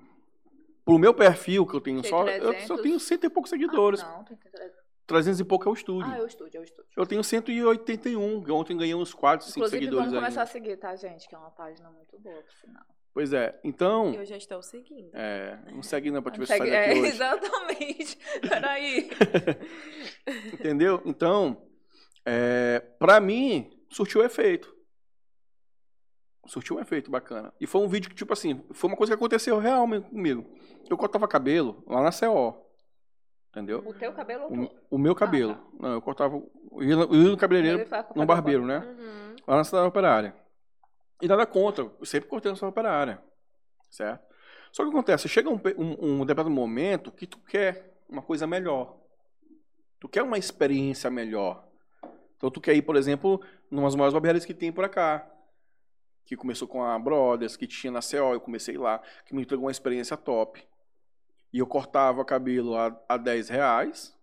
Pro meu perfil, que eu tenho só. Eu 300. só tenho cento e poucos seguidores. Ah, não, tem 300. 300 e pouco é o estúdio. Ah, é o estúdio, é o estúdio. Eu tenho 181. que Ontem ganhei uns 4, 5 Inclusive, seguidores vamos começar ainda. a seguir, tá, gente? Que é uma página muito boa, por sinal. Pois é. Então. Eu já estou seguindo. É, não segue não pra te ver se Segue- sai daqui é, hoje. exatamente. Peraí. Entendeu? Então, é, pra mim, surtiu efeito. Surtiu um efeito bacana. E foi um vídeo que, tipo assim, foi uma coisa que aconteceu realmente comigo. Eu cortava cabelo lá na CO. Entendeu? O teu cabelo ou O, o meu cabelo. Ah, tá. Não, eu cortava. Eu ia, no- eu ia no cabeleireiro, no barbeiro, né? Uhum. Lá na cidade operária. E nada contra. Eu sempre cortei na cidade operária. Certo? Só que acontece, chega um, um, um determinado momento que tu quer uma coisa melhor. Tu quer uma experiência melhor. Então tu quer ir, por exemplo, numas maiores barbearias que tem por cá. Que começou com a Brothers, que tinha na CO, eu comecei lá, que me entregou uma experiência top. E eu cortava cabelo a, a 10 reais.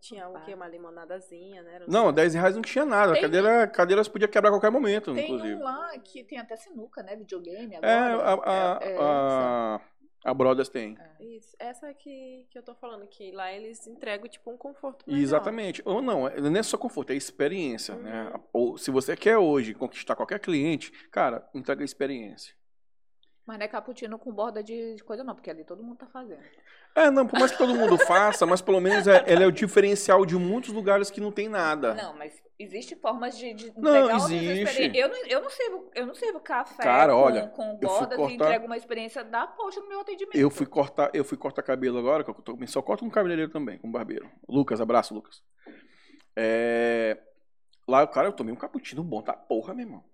Tinha o quê? Uma limonadazinha, né? Era Não, a 10 reais não tinha nada. A Tem- cadeira, cadeira você podia quebrar a qualquer momento, Tem inclusive. um lá que tem até sinuca, né? Videogame É, agora. a, a, É, é, a, a Brothers tem. Isso, essa que, que eu tô falando, que lá eles entregam, tipo, um conforto melhor. Exatamente. Ou não, é- não é só conforto, é experiência, Uhum. né? Ou, se você quer hoje conquistar qualquer cliente, cara, entrega experiência. Mas não é cappuccino com borda de coisa, não, porque ali todo mundo tá fazendo. É, não, por mais que todo mundo faça, mas pelo menos é, ele é o diferencial de muitos lugares que não tem nada. Não, mas existe formas de, de Não, existe. Eu não, eu não sirvo, eu não sirvo café Cara, com, olha, com bordas e cortar- entrego uma experiência da poxa no meu atendimento. Eu fui cortar, eu fui cortar cabelo agora, que eu tô, só corto com cabeleireiro também, com barbeiro. Lucas, abraço, Lucas. É, lá, cara, eu tomei um cappuccino bom, tá porra, meu irmão.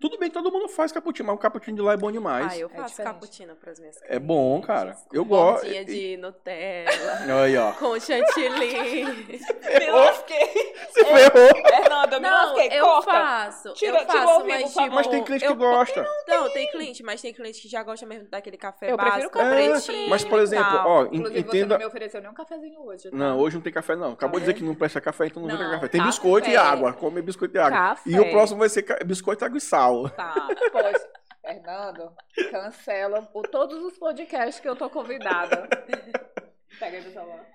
Tudo bem que todo mundo faz cappuccino, mas o cappuccino de lá é bom demais. Ah, eu É faço diferente. cappuccino pras minhas É bom, cara. Eu gosto. bordinha de Nutella, Aí, ó. com chantilly. Me lasquei. Se ferrou. Fernanda, eu me Não, lasquei. eu Corta. faço. Tira- eu tira faço, vivo, mas, tipo, Mas tem cliente que eu- gosta. Não, tem cliente, mas tem cliente que já gosta mesmo daquele café Eu prefiro básico, café pretinho Mas, por exemplo, ó, Inclusive, você entenda. não me ofereceu nem um cafezinho hoje. Tá? Não, hoje não tem café, não. Acabou de dizer que não presta café, então não, Não, tem café. Tem café. biscoito e água. Come biscoito e água. Café. E o próximo vai ser biscoito, água e sal. Tá, pois, Fernando, cancela o, todos os podcasts que eu tô convidada. Pega aí no celular.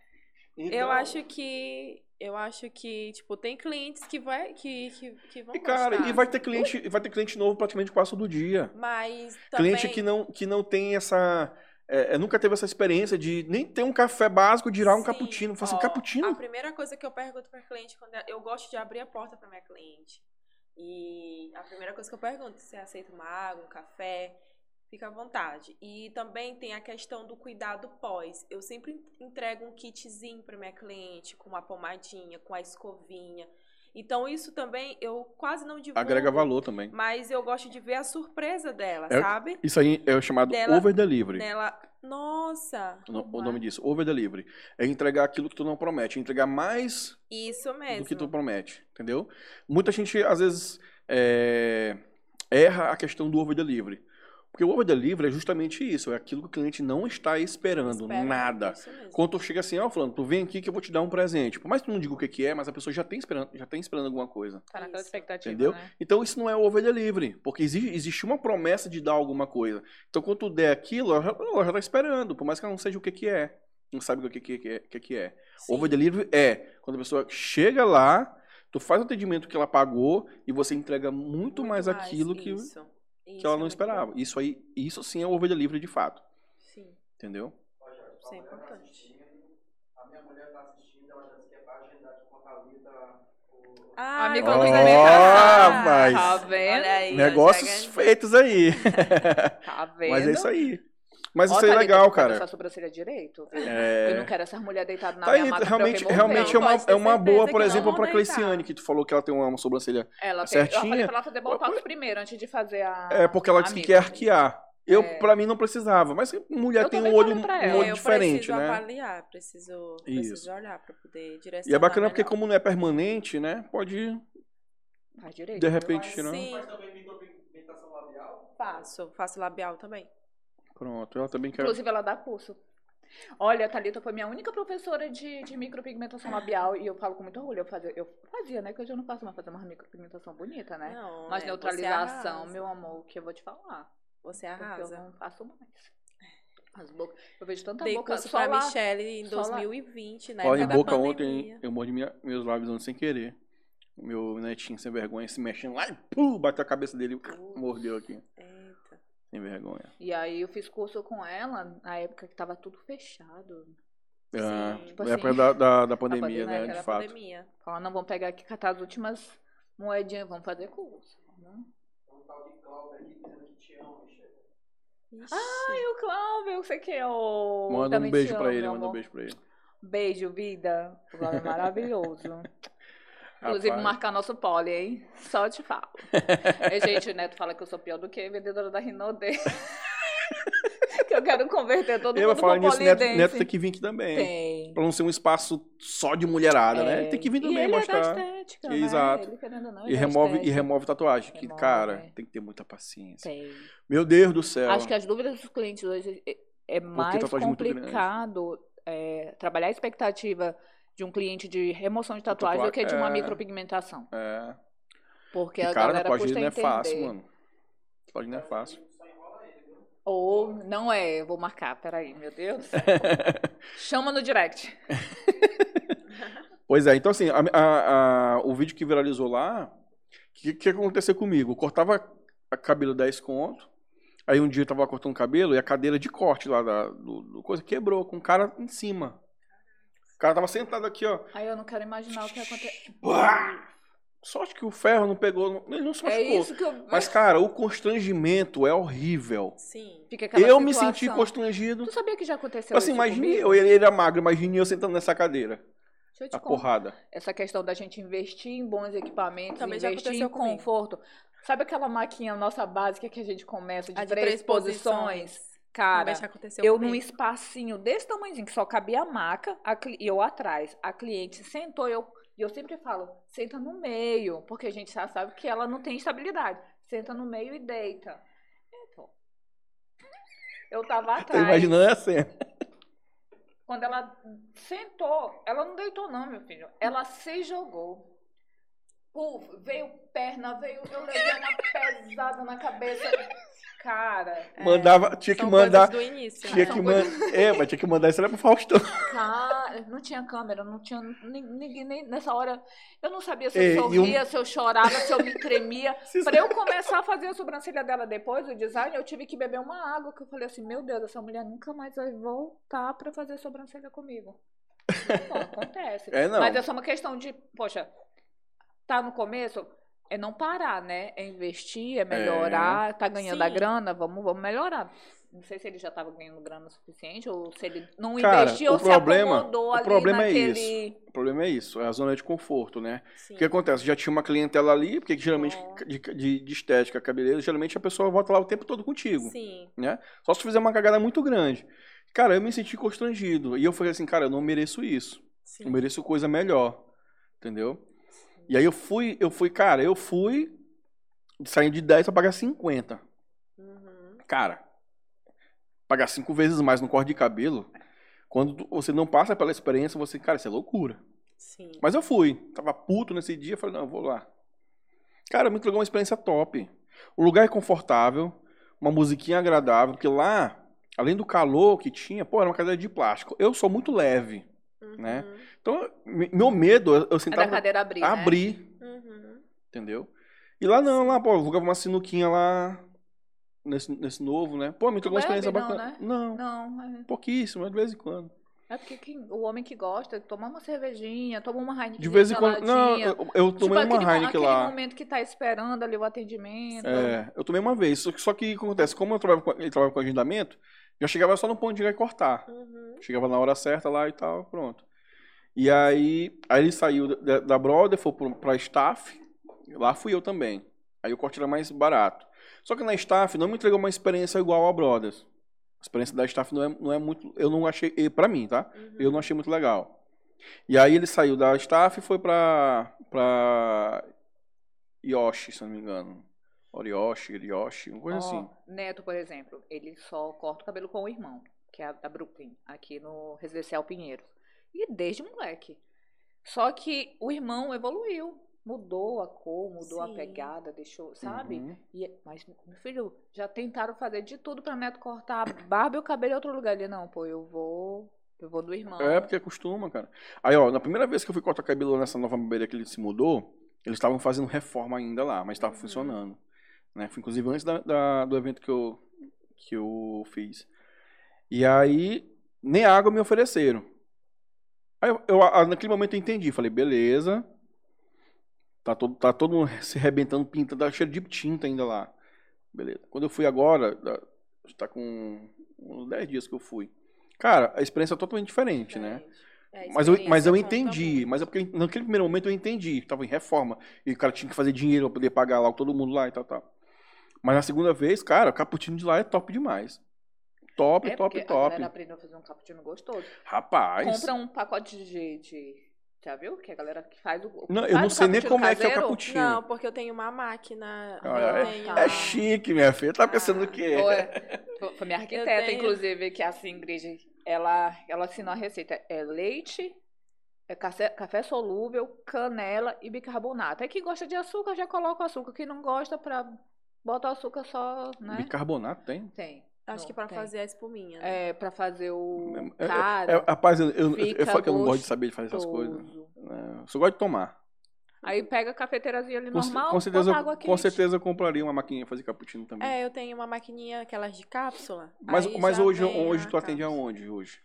Eu Então, acho que. Eu acho que, tipo, tem clientes que, vai, que, que, que vão E, cara, gostar. e vai ter cliente, vai ter cliente novo praticamente quase todo dia. Mas também... Cliente que não, que não tem essa. é, é, nunca teve essa experiência de nem ter um café básico, de virar um cappuccino. Fala assim, ó, cappuccino? A primeira coisa que eu pergunto pra cliente, quando eu gosto de abrir a porta pra minha cliente. E a primeira coisa que eu pergunto, você aceita uma água, um café? Fica à vontade. E também tem a questão do cuidado pós. Eu sempre entrego um kitzinho pra minha cliente, com uma pomadinha, com a escovinha. Então, isso também eu quase não divulgo. Agrega valor também. Mas eu gosto de ver a surpresa dela, É- sabe? Isso aí é o chamado Dela- over delivery. Nossa! O no- O nome disso, over delivery. É entregar aquilo que tu não promete, entregar mais Isso mesmo. do que tu promete, entendeu? Muita gente, às vezes, é, erra a questão do over delivery. Porque o over delivery é justamente isso, é aquilo que o cliente não está esperando, Espera, nada. Isso mesmo. Quando tu chega assim, ó, falando, tu vem aqui que eu vou te dar um presente. Por mais que tu não diga o que que é, mas a pessoa já tem esperando, já tem esperando alguma coisa. Tá naquela Isso. expectativa, Entendeu? né? Então isso não é over delivery, porque existe, existe uma promessa de dar alguma coisa. Então quando tu der aquilo, ela já, ela já tá esperando, por mais que ela não seja o que que é. Não sabe o que que, que, é- que, que é. Sim. Over delivery é quando a pessoa chega lá, tu faz o atendimento que ela pagou e você entrega muito, mais, aquilo que, isso. Que Isso ela é não muito esperava. bom. Isso aí, isso sim é over delivery de fato, Sim, entendeu? isso é importante. A minha mulher tá assistindo, ela já disse que é pra agendar com a Thalita o... Ah, Amigo, agendar. rapaz. Tá vendo? Aí, Negócios feitos aí. Tá vendo? Mas é isso aí. Mas Ó, isso aí é legal, cara. Essa sobrancelha direito. É. Eu não quero essas mulheres deitadas na Tá minha aí, maca eu realmente, realmente é uma, é uma boa, por exemplo, pra. Cleiciane, que tu falou que ela tem uma sobrancelha. Ela tem, eu falei certinha. pra ela fazer botox primeiro, antes de fazer a. É porque ela disse que quer arquear. Eu, É. pra mim, não precisava. Mas mulher Eu tem um olho, um olho eu diferente, preciso né? avaliar, preciso, preciso Isso. olhar pra poder direcionar. E é bacana porque, melhor. como não é permanente, né? Pode, Faz direito. de repente, Sim. não. Mas também micropigmentação labial? Faço, faço labial também. Pronto, ela também quer. Inclusive, ela dá curso. Olha, a Thalita foi minha única professora de, de micropigmentação labial. E eu falo com muito orgulho. Eu fazia, eu fazia, né? Que hoje eu não faço mais fazer uma micropigmentação bonita, né? Não, Mas é, neutralização, arrasa. meu amor, que eu vou te falar. Você Porque eu arrasa. não faço mais. As bocas. Eu vejo tanta Dei boca curso só pra lá. Michelle em só lá. 2020, né? Olha, em boca ontem, eu mordi minha- meus lábios ontem sem querer. Meu netinho sem vergonha se mexendo lá e pum, bateu a cabeça dele e mordeu aqui. Sem vergonha. E aí eu fiz curso com ela na época que tava tudo fechado. Ah, Sim. Tipo na época assim, da, da, da pandemia, pandemia, né? De fato. pandemia. Falando, não, vamos pegar aqui, catar as últimas moedinhas, vamos fazer curso. né? Tem tal de Cláudio aqui dizendo que te ama, Michelle. Ixi. Ai, o Cláudio, eu sei que é o. Manda um beijo amo, pra ele, manda um beijo pra ele. Beijo, vida. O Cláudio é maravilhoso. Inclusive, Rapaz. marcar nosso pole, hein? Só te falo. e, gente, o Neto fala que eu sou pior do que vendedora da Rinode. que eu quero converter todo Eu mundo falar nisso, Neto. Neto tem que vir aqui também. Tem. Pra não ser um espaço só de mulherada, né? É. Ele tem que vir E também ele mostrar. É estética, né? Exato. Não, e, é remove, e remove tatuagem. Que, Remove, cara, é. tem que ter muita paciência. Tem. Meu Deus do céu. Acho que as dúvidas dos clientes hoje é- é mais é complicado é, trabalhar a expectativa de um cliente de remoção de tatuagem do que de uma é. micropigmentação. É. Porque E, a cara, galera custa não é fácil, mano. Tatuagem não é fácil. Ou não é, eu vou marcar, peraí, meu Deus. Chama no direct. Pois é, então assim, a- a- a- o vídeo que viralizou lá, o que, que aconteceu comigo? Eu cortava a cabelo 10 conto, aí um dia eu tava cortando cabelo e a cadeira de corte lá da do, do coisa quebrou com o cara em cima. O cara tava sentado aqui, ó. Aí eu não quero imaginar o que aconteceu. Sorte que o ferro não pegou, ele não se É machucou. isso que eu. Mas, cara, o constrangimento é horrível. Sim. Fica aquela Eu me situação. senti constrangido. Tu sabia que já aconteceu Assim, isso imagine comigo? eu, ele, era magro, imagine eu sentando nessa cadeira. Deixa eu te A contar. porrada. Essa questão da gente investir em bons equipamentos, Também já investir em aconteceu comigo. conforto. Sabe aquela maquinha nossa básica que a gente começa de, A de três, três posições? posições. Cara, eu comigo. num espacinho desse tamanhozinho, que só cabia a maca a cli- e eu atrás. A cliente sentou, eu, e eu sempre falo, senta no meio, porque a gente já sabe que ela não tem estabilidade. Senta no meio e deita. Então, eu tava Tô atrás. imaginando a cena. Quando ela sentou, ela não deitou não, meu filho. Ela se jogou. Puf, veio perna, veio, eu levei uma pesada na cabeça. Cara, Mandava, tinha que mandar. coisas do início, Tinha né? que São mandar. É, mas tinha que mandar isso era pro Faustão. cara, não tinha câmera, não tinha ni- ninguém nem nessa hora. Eu não sabia se eu É, e sorria, se eu chorava, se eu me tremia. Pra eu começar a fazer a sobrancelha dela depois, o design, eu tive que beber uma água, que eu falei assim, meu Deus, essa mulher nunca mais vai voltar pra fazer sobrancelha comigo. Não, acontece. É, não. Mas é só uma questão de, poxa, tá no começo, é não parar, né? É investir, é melhorar, tá ganhando a Sim. grana, vamos, vamos melhorar. Não sei se ele já estava ganhando grana o suficiente ou se ele não Cara, investiu o ou problema- se acomodou o ali problema é naquele... problema é isso, é a zona de conforto, né? Sim. O que acontece? Já tinha uma clientela ali, porque geralmente Bom. de, de, de estética, cabeleira, geralmente a pessoa volta lá o tempo todo contigo. Sim. né? Só se fizer uma cagada muito grande. Cara, eu me senti constrangido. E eu falei assim, cara, eu não mereço isso. Sim. Eu mereço coisa melhor. Entendeu? E aí eu fui, eu fui, cara, eu fui saindo de 10 pra pagar 50. Uhum. Cara, pagar cinco vezes mais no corte de cabelo, quando você não passa pela experiência, você, cara, isso é loucura. Sim. Mas eu fui. Tava puto nesse dia, falei, não, eu vou lá. Cara, me entregou uma experiência top. O lugar é confortável, uma musiquinha agradável, porque lá, além do calor que tinha, pô, era uma cadeira de plástico. Eu sou muito leve. Né? Uhum. Então, me- meu medo, eu- eu É da sentava cadeira abrir, né? abrir, Uhum. entendeu? E lá não, lá, pô, eu jogava uma sinuquinha lá, nesse, nesse novo, né? Pô, me entregou uma bebe, experiência não, bacana. né? Não, Não, é- pouquíssimo, de vez em quando. é porque quem- o homem que gosta toma uma cervejinha, toma uma Heineken De vez em quando. Não, eu, eu tomei tipo, uma aquele, Heineken aquele lá. momento que tá esperando ali o atendimento. É, eu tomei uma vez. Só que, só que o que acontece? Como eu trabalhava com, ele trabalhava com agendamento, já chegava só no ponto de ir cortar. Uhum. Chegava na hora certa lá e tal, pronto. E aí, aí ele saiu da, da Brother, foi pro- pra staff. Lá fui eu também. Aí o corte era mais barato. Só que na staff não me entregou uma experiência igual a Brothers. A experiência da staff não é, não é muito. Eu não achei. Pra mim, tá? Uhum. Eu não achei muito legal. E aí ele saiu da staff e foi pra. pra. Yoshi, se eu não me engano. Orioshi, Yoshi, uma coisa Ó, assim. Neto, por exemplo, ele só corta o cabelo com o irmão, que é a da Brooklyn, aqui no Residencial Pinheiros. E desde moleque. Só que o irmão evoluiu. Mudou a cor, mudou a Sim. pegada, deixou, sabe? Uhum. E, mas, meu filho, já tentaram fazer de tudo pra Neto cortar a barba e o cabelo em outro lugar. Ele, não, pô, eu vou. Eu vou do irmão. É, porque acostuma, cara. Aí, ó, na primeira vez que eu fui cortar cabelo nessa nova barbearia que ele se mudou, eles estavam fazendo reforma ainda lá, mas estava Uhum. funcionando. Né? Foi inclusive antes da, da- do evento que eu, que eu fiz. E aí, nem água me ofereceram. Aí, eu, eu- naquele momento eu entendi. Falei, beleza. Tá todo, tá todo mundo se arrebentando, pinta, dá cheiro de tinta ainda lá. Beleza. Quando eu fui agora, tá com uns 10 dias que eu fui. Cara, a experiência é totalmente diferente, né? Diferente. É, a Mas eu, mas eu conta entendi. Mas é porque naquele primeiro momento eu entendi. Tava em reforma. E o cara tinha que fazer dinheiro pra poder pagar lá todo mundo lá e tal, tal. Mas na segunda vez, cara, o cappuccino de lá é top demais. Top, É, top, porque A top. galera aprendeu a fazer um cappuccino gostoso. Rapaz. Compra um pacote de, de. Já viu? Que a galera que faz o. Não, eu faz não o sei nem como é que é o caseiro. cappuccino. Não, porque eu tenho uma máquina. Ah, eu é, tenho- é chique, minha filha. Tá pensando o Ah, quê? É- Foi foi minha arquiteta, tenho. inclusive, que é assim, Ingrid, ela, ela assinou a receita. É leite, é café, café solúvel, canela e bicarbonato. Aí quem gosta de açúcar já coloca o açúcar. Quem não gosta, pra bota o açúcar só, né? Bicarbonato tem? Tem. Acho Não, que pra tem. fazer a espuminha. né? É, pra fazer o É, é, cara. é, rapaz, eu, eu, eu, falo que eu não gosto de saber de fazer essas coisas. É, eu só gosto de tomar. Aí pega a cafeteirazinha ali Com, normal, com certeza, água com quente. certeza eu compraria uma maquininha pra fazer cappuccino também. É, eu tenho uma maquininha, aquelas de cápsula. mas mas hoje, hoje a tu atende cápsula. aonde hoje?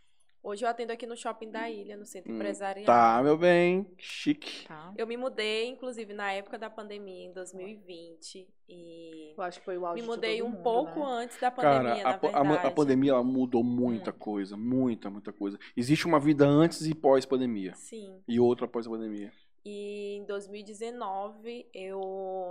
Hoje eu atendo aqui no shopping da ilha, no centro Hum, empresarial. Tá, meu bem. Chique. Tá. Eu me mudei, inclusive, na época da pandemia, em 2020. E Eu acho que foi o auge me de mudei todo um mundo, pouco né? antes da Cara, pandemia, a, na pa- a a verdade. pandemia ela mudou muita Muito. coisa, muita, muita coisa. Existe uma vida antes e pós-pandemia. Sim. E outra após a pandemia. E em 2019 eu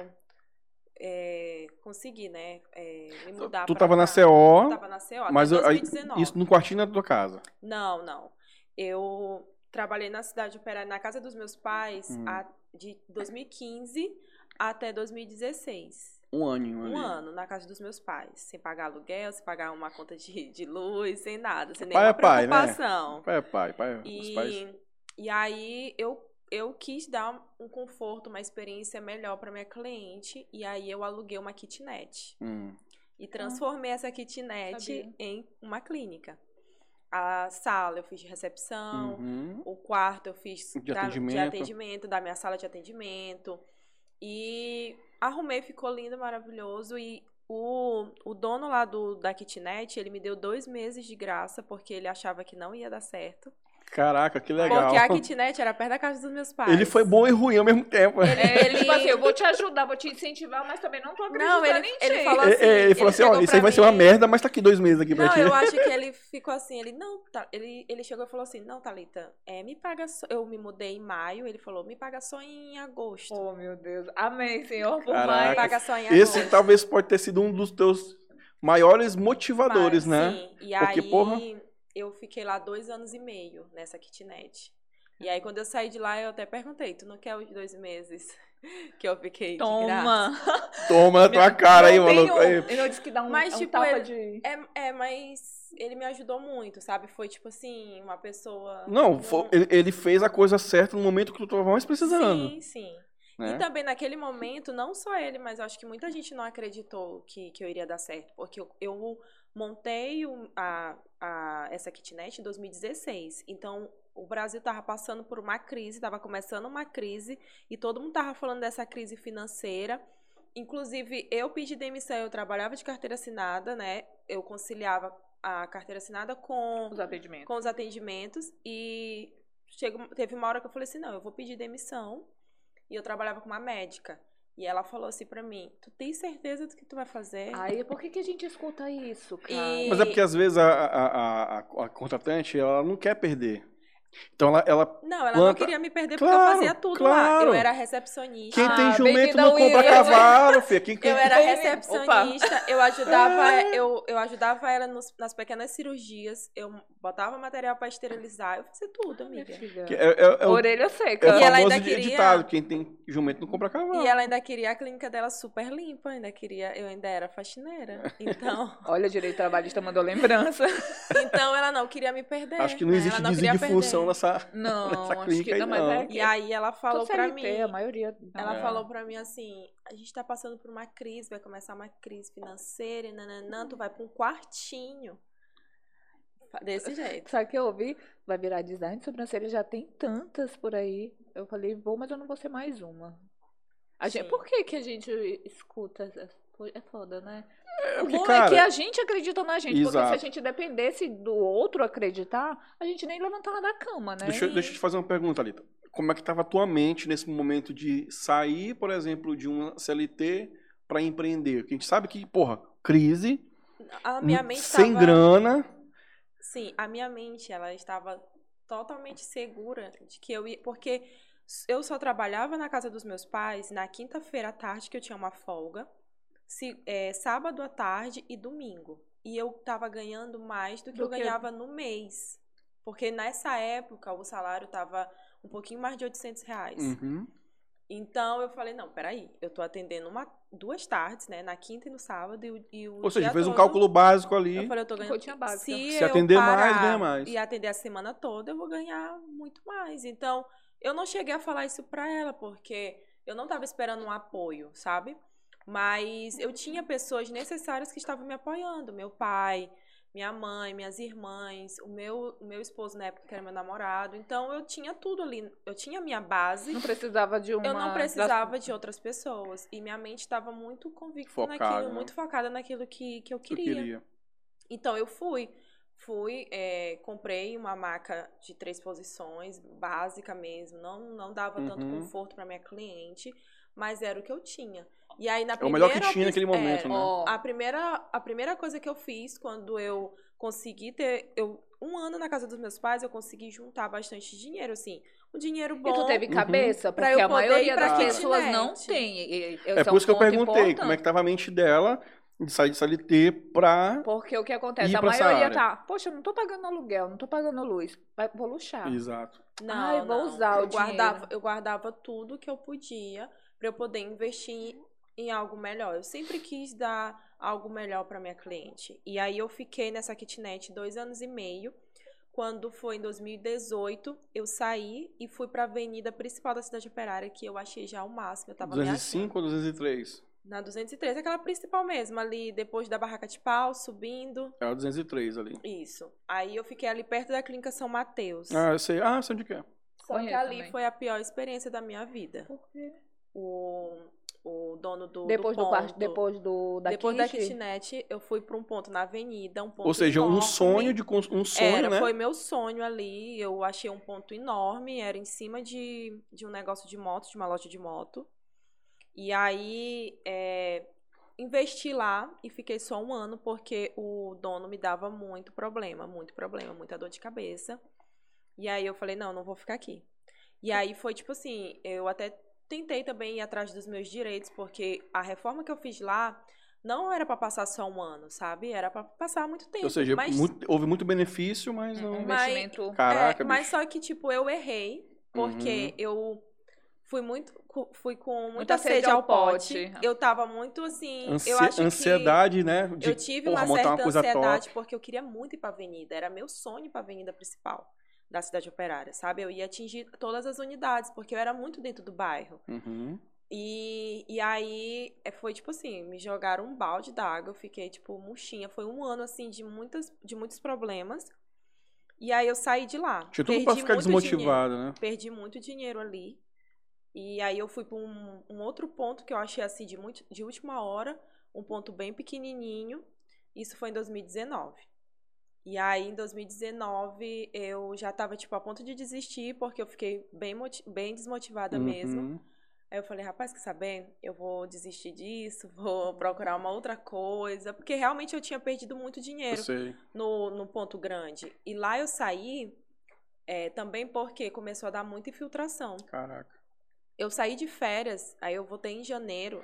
é, consegui, né? é, me mudar tu pra tava na. CO, tava na CO, Mas eu- aí, 2019. isso no quartinho da tua casa. Não, não. Eu trabalhei na cidade operária, na casa dos meus pais, Hum. a- de 2015 até 2016. Um aninho ali. Um ano na casa dos meus pais, sem pagar aluguel, sem pagar uma conta de, de luz, sem nada, sem Pai nenhuma é pai, né? preocupação. Pai é pai, pai é os pais. E, e aí eu, eu quis dar um conforto, uma experiência melhor para minha cliente, e aí eu aluguei uma kitnet. Hum. E transformei essa kitnet sabia. em uma clínica. A sala eu fiz de recepção, Uhum. o quarto eu fiz De da- atendimento. atendimento, da minha sala de atendimento. E arrumei, ficou lindo, maravilhoso. E o, o dono lá do, da kitnet, ele me deu dois meses de graça, porque ele achava que não ia dar certo. Caraca, que legal. Porque a kitnet era perto da casa dos meus pais. Ele foi bom e ruim ao mesmo tempo. É, ele, tipo assim, eu vou te ajudar, vou te incentivar, mas também não tô acreditando Não, ele, em ele ti. falou assim. é, ele falou assim, ó, isso aí vai ser uma merda, mas tá aqui dois meses aqui pra Não, ti. eu acho que ele ficou assim, ele, não, tá, ele, ele chegou e falou assim, não, Thalita, é, me paga só, eu me mudei em maio, ele falou, me paga só em agosto. Oh, meu Deus. Amém, Senhor, por Caraca. Me mais. paga só em Esse agosto. talvez pode ter sido um dos teus maiores motivadores, Mas, né? Sim, e Porque, aí porra- eu fiquei lá dois anos e meio nessa kitnet. E aí quando eu saí de lá, eu até perguntei, tu não quer os dois meses que eu fiquei de graça? Toma. Toma na tua cara aí, Não maluco. um-. Ele não disse que dá um, Mas, um tipo, tapa ele- de... É, é, mas ele me ajudou muito, sabe? Foi tipo assim, uma pessoa. Não, fo- ele, ele fez a coisa certa no momento que tu tava mais precisando. Sim, sim. né? E também naquele momento, não só ele, mas eu acho que muita gente não acreditou que, que eu iria dar certo. Porque eu, eu montei o- a, a, essa kitnet em 2016. Então, o Brasil estava passando por uma crise, estava começando uma crise, e todo mundo estava falando dessa crise financeira. Inclusive, eu pedi demissão, eu trabalhava de carteira assinada, né? Eu conciliava a carteira assinada com Os atendimentos. com os atendimentos e chegou, teve uma hora que eu falei assim, não, eu vou pedir demissão. E eu trabalhava com uma médica. E ela falou assim pra mim, tu tem certeza do que tu vai fazer? Aí, por que, que a gente escuta isso, cara? E- Mas é porque às vezes a, a, a, a- a contratante ela não quer perder. Então ela, ela Não, ela Planta- não queria me perder porque Claro, eu fazia tudo lá. claro. Eu era recepcionista. quem Ah, tem jumento bem-vinda não compra Will. cavalo, filha. Quem, quem, Eu era Opa. recepcionista, eu ajudava, É. eu, eu ajudava ela nos- nas pequenas cirurgias, eu botava material pra esterilizar, eu fazia tudo, Minha amiga. é, é, é Orelha é seca. o E ela ainda queria- ditado, quem tem jumento não compra cavalo. E ela ainda queria a clínica dela super limpa, ainda queria, eu ainda era faxineira. Então, Olha, direito trabalhista mandou lembrança. Então ela não queria me perder. Acho que não né? existe Ela desvio de queria função nessa, Não, nessa acho clínica que aí, não, mas não. é que... E aí ela falou Tô pra CLT, mim. a maioria... não. Ela É. falou pra mim assim: a gente tá passando por uma crise, vai começar uma crise financeira, e nananã, tu vai pra um quartinho. Desse jeito. Sabe o que eu ouvi? Vai virar design de sobrancelha, já tem tantas por aí. Eu falei, vou, mas eu não vou ser mais uma. A gente, Sim. por que, que a gente escuta? essas? É foda, né? É O bom é cara, que a gente acredita na gente, porque se Exato. a gente dependesse do outro acreditar, a gente nem levantava da cama, né? Deixa, eu- deixa eu te fazer uma pergunta, Alita. Como é que estava a tua mente nesse momento de sair, por exemplo, de uma CLT para empreender? Porque a gente sabe que, porra, crise, A minha mente sem tava- grana. Sim, a minha mente, ela estava totalmente segura de que eu ia. Porque eu só trabalhava na casa dos meus pais na quinta-feira à tarde, que eu tinha uma folga, se, é, sábado à tarde e domingo. E eu tava ganhando mais do que Do eu que- ganhava no mês. Porque nessa época o salário tava um pouquinho mais de 800 reais. Uhum. Então eu falei, não, peraí, eu tô atendendo uma, duas tardes, né? Na quinta e no sábado e o, e o Ou seja, fez um todo- cálculo básico ali. eu falei, eu tô ganhando. Rotina básica. Se, Se eu atender mais, ganha mais. E atender a semana toda, eu vou ganhar muito mais. Então, eu não cheguei a falar isso pra ela, porque eu não tava esperando um apoio, sabe? Mas eu tinha pessoas necessárias que estavam me apoiando. Meu pai, minha mãe, minhas irmãs, o meu, o meu esposo na época, que era meu namorado. Então, eu tinha tudo ali. Eu tinha a minha base. Não precisava de uma... Eu não precisava de outras pessoas. E minha mente estava muito convicta Focada, naquilo, né? muito focada naquilo que, que eu que eu queria. queria. Então eu fui, fui, é, comprei uma maca de três posições, básica mesmo, não, não dava tanto Uhum. conforto para minha cliente, mas era o que eu tinha. E aí na É o primeira melhor que tinha naquele momento, era. né? A primeira, a primeira coisa que eu fiz quando eu consegui ter, eu um ano na casa dos meus pais, eu consegui juntar bastante dinheiro, assim, um dinheiro bom. E tu teve Uhum. cabeça? Pra Porque eu a maioria das kitnet. pessoas não tem. E- e- É por um isso que eu perguntei como é importante. que tava a mente dela de sair de CLT pra. Porque o que acontece? A maioria tá, poxa, eu não tô pagando aluguel, não tô pagando luz, vai, vou luxar. Exato. Não, Ai, vou não. usar o eu guardava, dinheiro. eu guardava tudo que eu podia para eu poder investir em algo melhor. Eu sempre quis dar algo melhor para minha cliente. E aí eu fiquei nessa kitnet dois anos e meio. Quando foi em 2018, eu saí e fui para a avenida principal da cidade operária, que eu achei já o máximo. Eu tava me achando. 205 ou 203? Na 203, aquela principal mesmo, ali depois da barraca de pau, subindo. É o 203 ali. Isso. Aí eu fiquei ali perto da clínica São Mateus. Ah, eu sei. Ah, sei onde que é. Só que Conheço ali também. foi a pior experiência da minha vida. Por quê? O... o dono do, Depois do do, quarto, depois do da Depois da kitnet, eu fui para um ponto na avenida, um ponto Ou seja, um enorme. sonho de um sonho, Era, né? foi meu sonho ali. Eu achei um ponto enorme, era em cima de, de um negócio de moto, de uma loja de moto. E aí é, investi lá e fiquei só um ano porque o dono me dava muito problema, muito problema, muita dor de cabeça. E aí eu falei, não, não vou ficar aqui. E aí foi tipo assim, eu até tentei também ir atrás dos meus direitos, porque a reforma que eu fiz lá não era pra passar só um ano, sabe? Era pra passar muito tempo. Ou seja, mas, muito- houve muito benefício, mas Um não. Mas- investimento. Caraca, é, mas bicho. só que, tipo, eu errei, porque Uhum. eu fui muito. Fui com muita, Muita sede, sede ao pote. pote. Eu tava muito assim. Ansi- eu acho ansiedade, né? que De eu tive porra, uma montar certa uma ansiedade, top. porque eu queria muito ir pra avenida. Era meu sonho ir pra avenida principal da cidade operária, sabe? Eu ia atingir todas as unidades, porque eu era muito dentro do bairro. Uhum. E, e aí é, foi tipo assim, me jogaram um balde d'água, eu fiquei tipo murchinha. Foi um ano assim de, muitas, de muitos problemas. E aí eu saí de lá. Tinha tudo pra Perdi ficar muito dinheiro desmotivado, né? perdi muito dinheiro ali. E aí eu fui para um, um outro ponto que eu achei assim de, muito, de última hora, um ponto bem pequenininho. Isso foi em 2019. E aí em 2019 eu já tava tipo a ponto de desistir porque eu fiquei bem, bem desmotivada mesmo. Uhum. Aí eu falei, rapaz, quer saber? Eu vou desistir disso, vou procurar uma outra coisa. Porque realmente eu tinha perdido muito dinheiro no, no ponto grande. E lá eu saí é, também porque começou a dar muita infiltração. Caraca. Eu saí de férias, aí eu voltei em janeiro.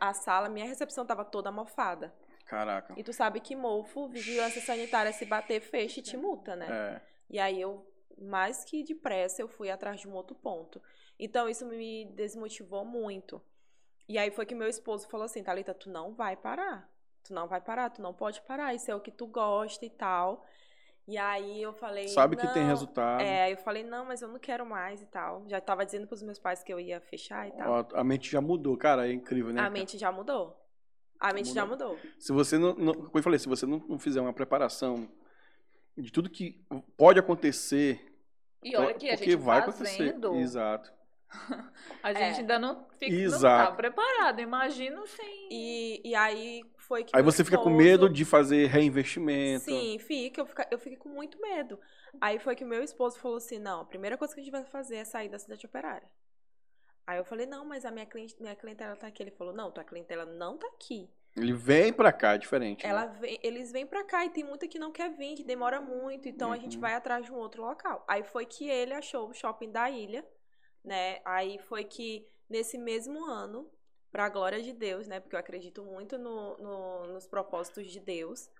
a sala, minha recepção tava toda mofada. Caraca. E tu sabe que mofo, vigilância sanitária, se bater, fecha e te multa, né? É. E aí eu, mais que depressa, eu fui atrás de um outro ponto. Então isso me desmotivou muito. E aí foi que meu esposo falou assim, Thalita, tu não vai parar. Tu não vai parar, tu não pode parar. Isso é o que tu gosta e tal. E aí eu falei. Sabe que tem resultado. É, aí eu falei, não, mas eu não quero mais e tal. Já tava dizendo pros meus pais que eu ia fechar e tal. Ó, a mente já mudou, cara, é incrível, né? a mente já mudou. A mente já mudou. Se você não, não- como eu falei, se você não, não fizer uma preparação de tudo que pode acontecer, E olha que a gente vai fazendo, acontecer. Exato. a gente É. ainda não, fica, não tá preparado. Imagina sem... E, e aí foi que. Aí você fica com esposo- medo de fazer reinvestimento. Sim, fica. Eu, fica, eu fiquei com muito medo. Aí foi que meu esposo falou assim: não, a primeira coisa que a gente vai fazer é sair da cidade operária. Aí eu falei: não, mas a minha, cliente, minha clientela tá aqui. Ele falou: não, tua clientela não tá aqui. Ele vem pra cá, é diferente. né? Ela vem- eles vêm pra cá e tem muita que não quer vir, que demora muito, então a gente Uhum. vai atrás de um outro local. Aí foi que ele achou o shopping da ilha, né? Aí foi que nesse mesmo ano, pra glória de Deus, né? Porque eu acredito muito no, no- nos propósitos de Deus.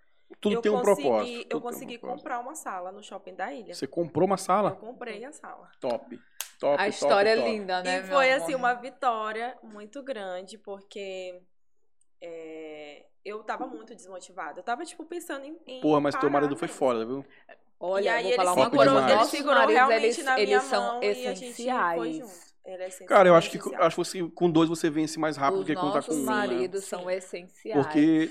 Tudo eu tem um consegui, propósito. Eu tem um consegui propósito. comprar uma sala no shopping da ilha. Você comprou uma Eu sala? comprei a sala. Top. Top. A top, história é top. linda, né, e meu foi amor? assim uma vitória muito grande, porque é, eu tava muito desmotivada. Eu tava, tipo, pensando em. em Porra, mas teu parar marido foi mesmo. foda, viu? Olha, e aí vou ele falar uma Top coisa. Os ele segurou maridos, realmente eles, na minha eles são mão a gente foi essenciais. é Cara, eu acho que, acho que você- com dois você vence mais rápido do Os que quando tá com um. né? maridos Sim. são essenciais. Porque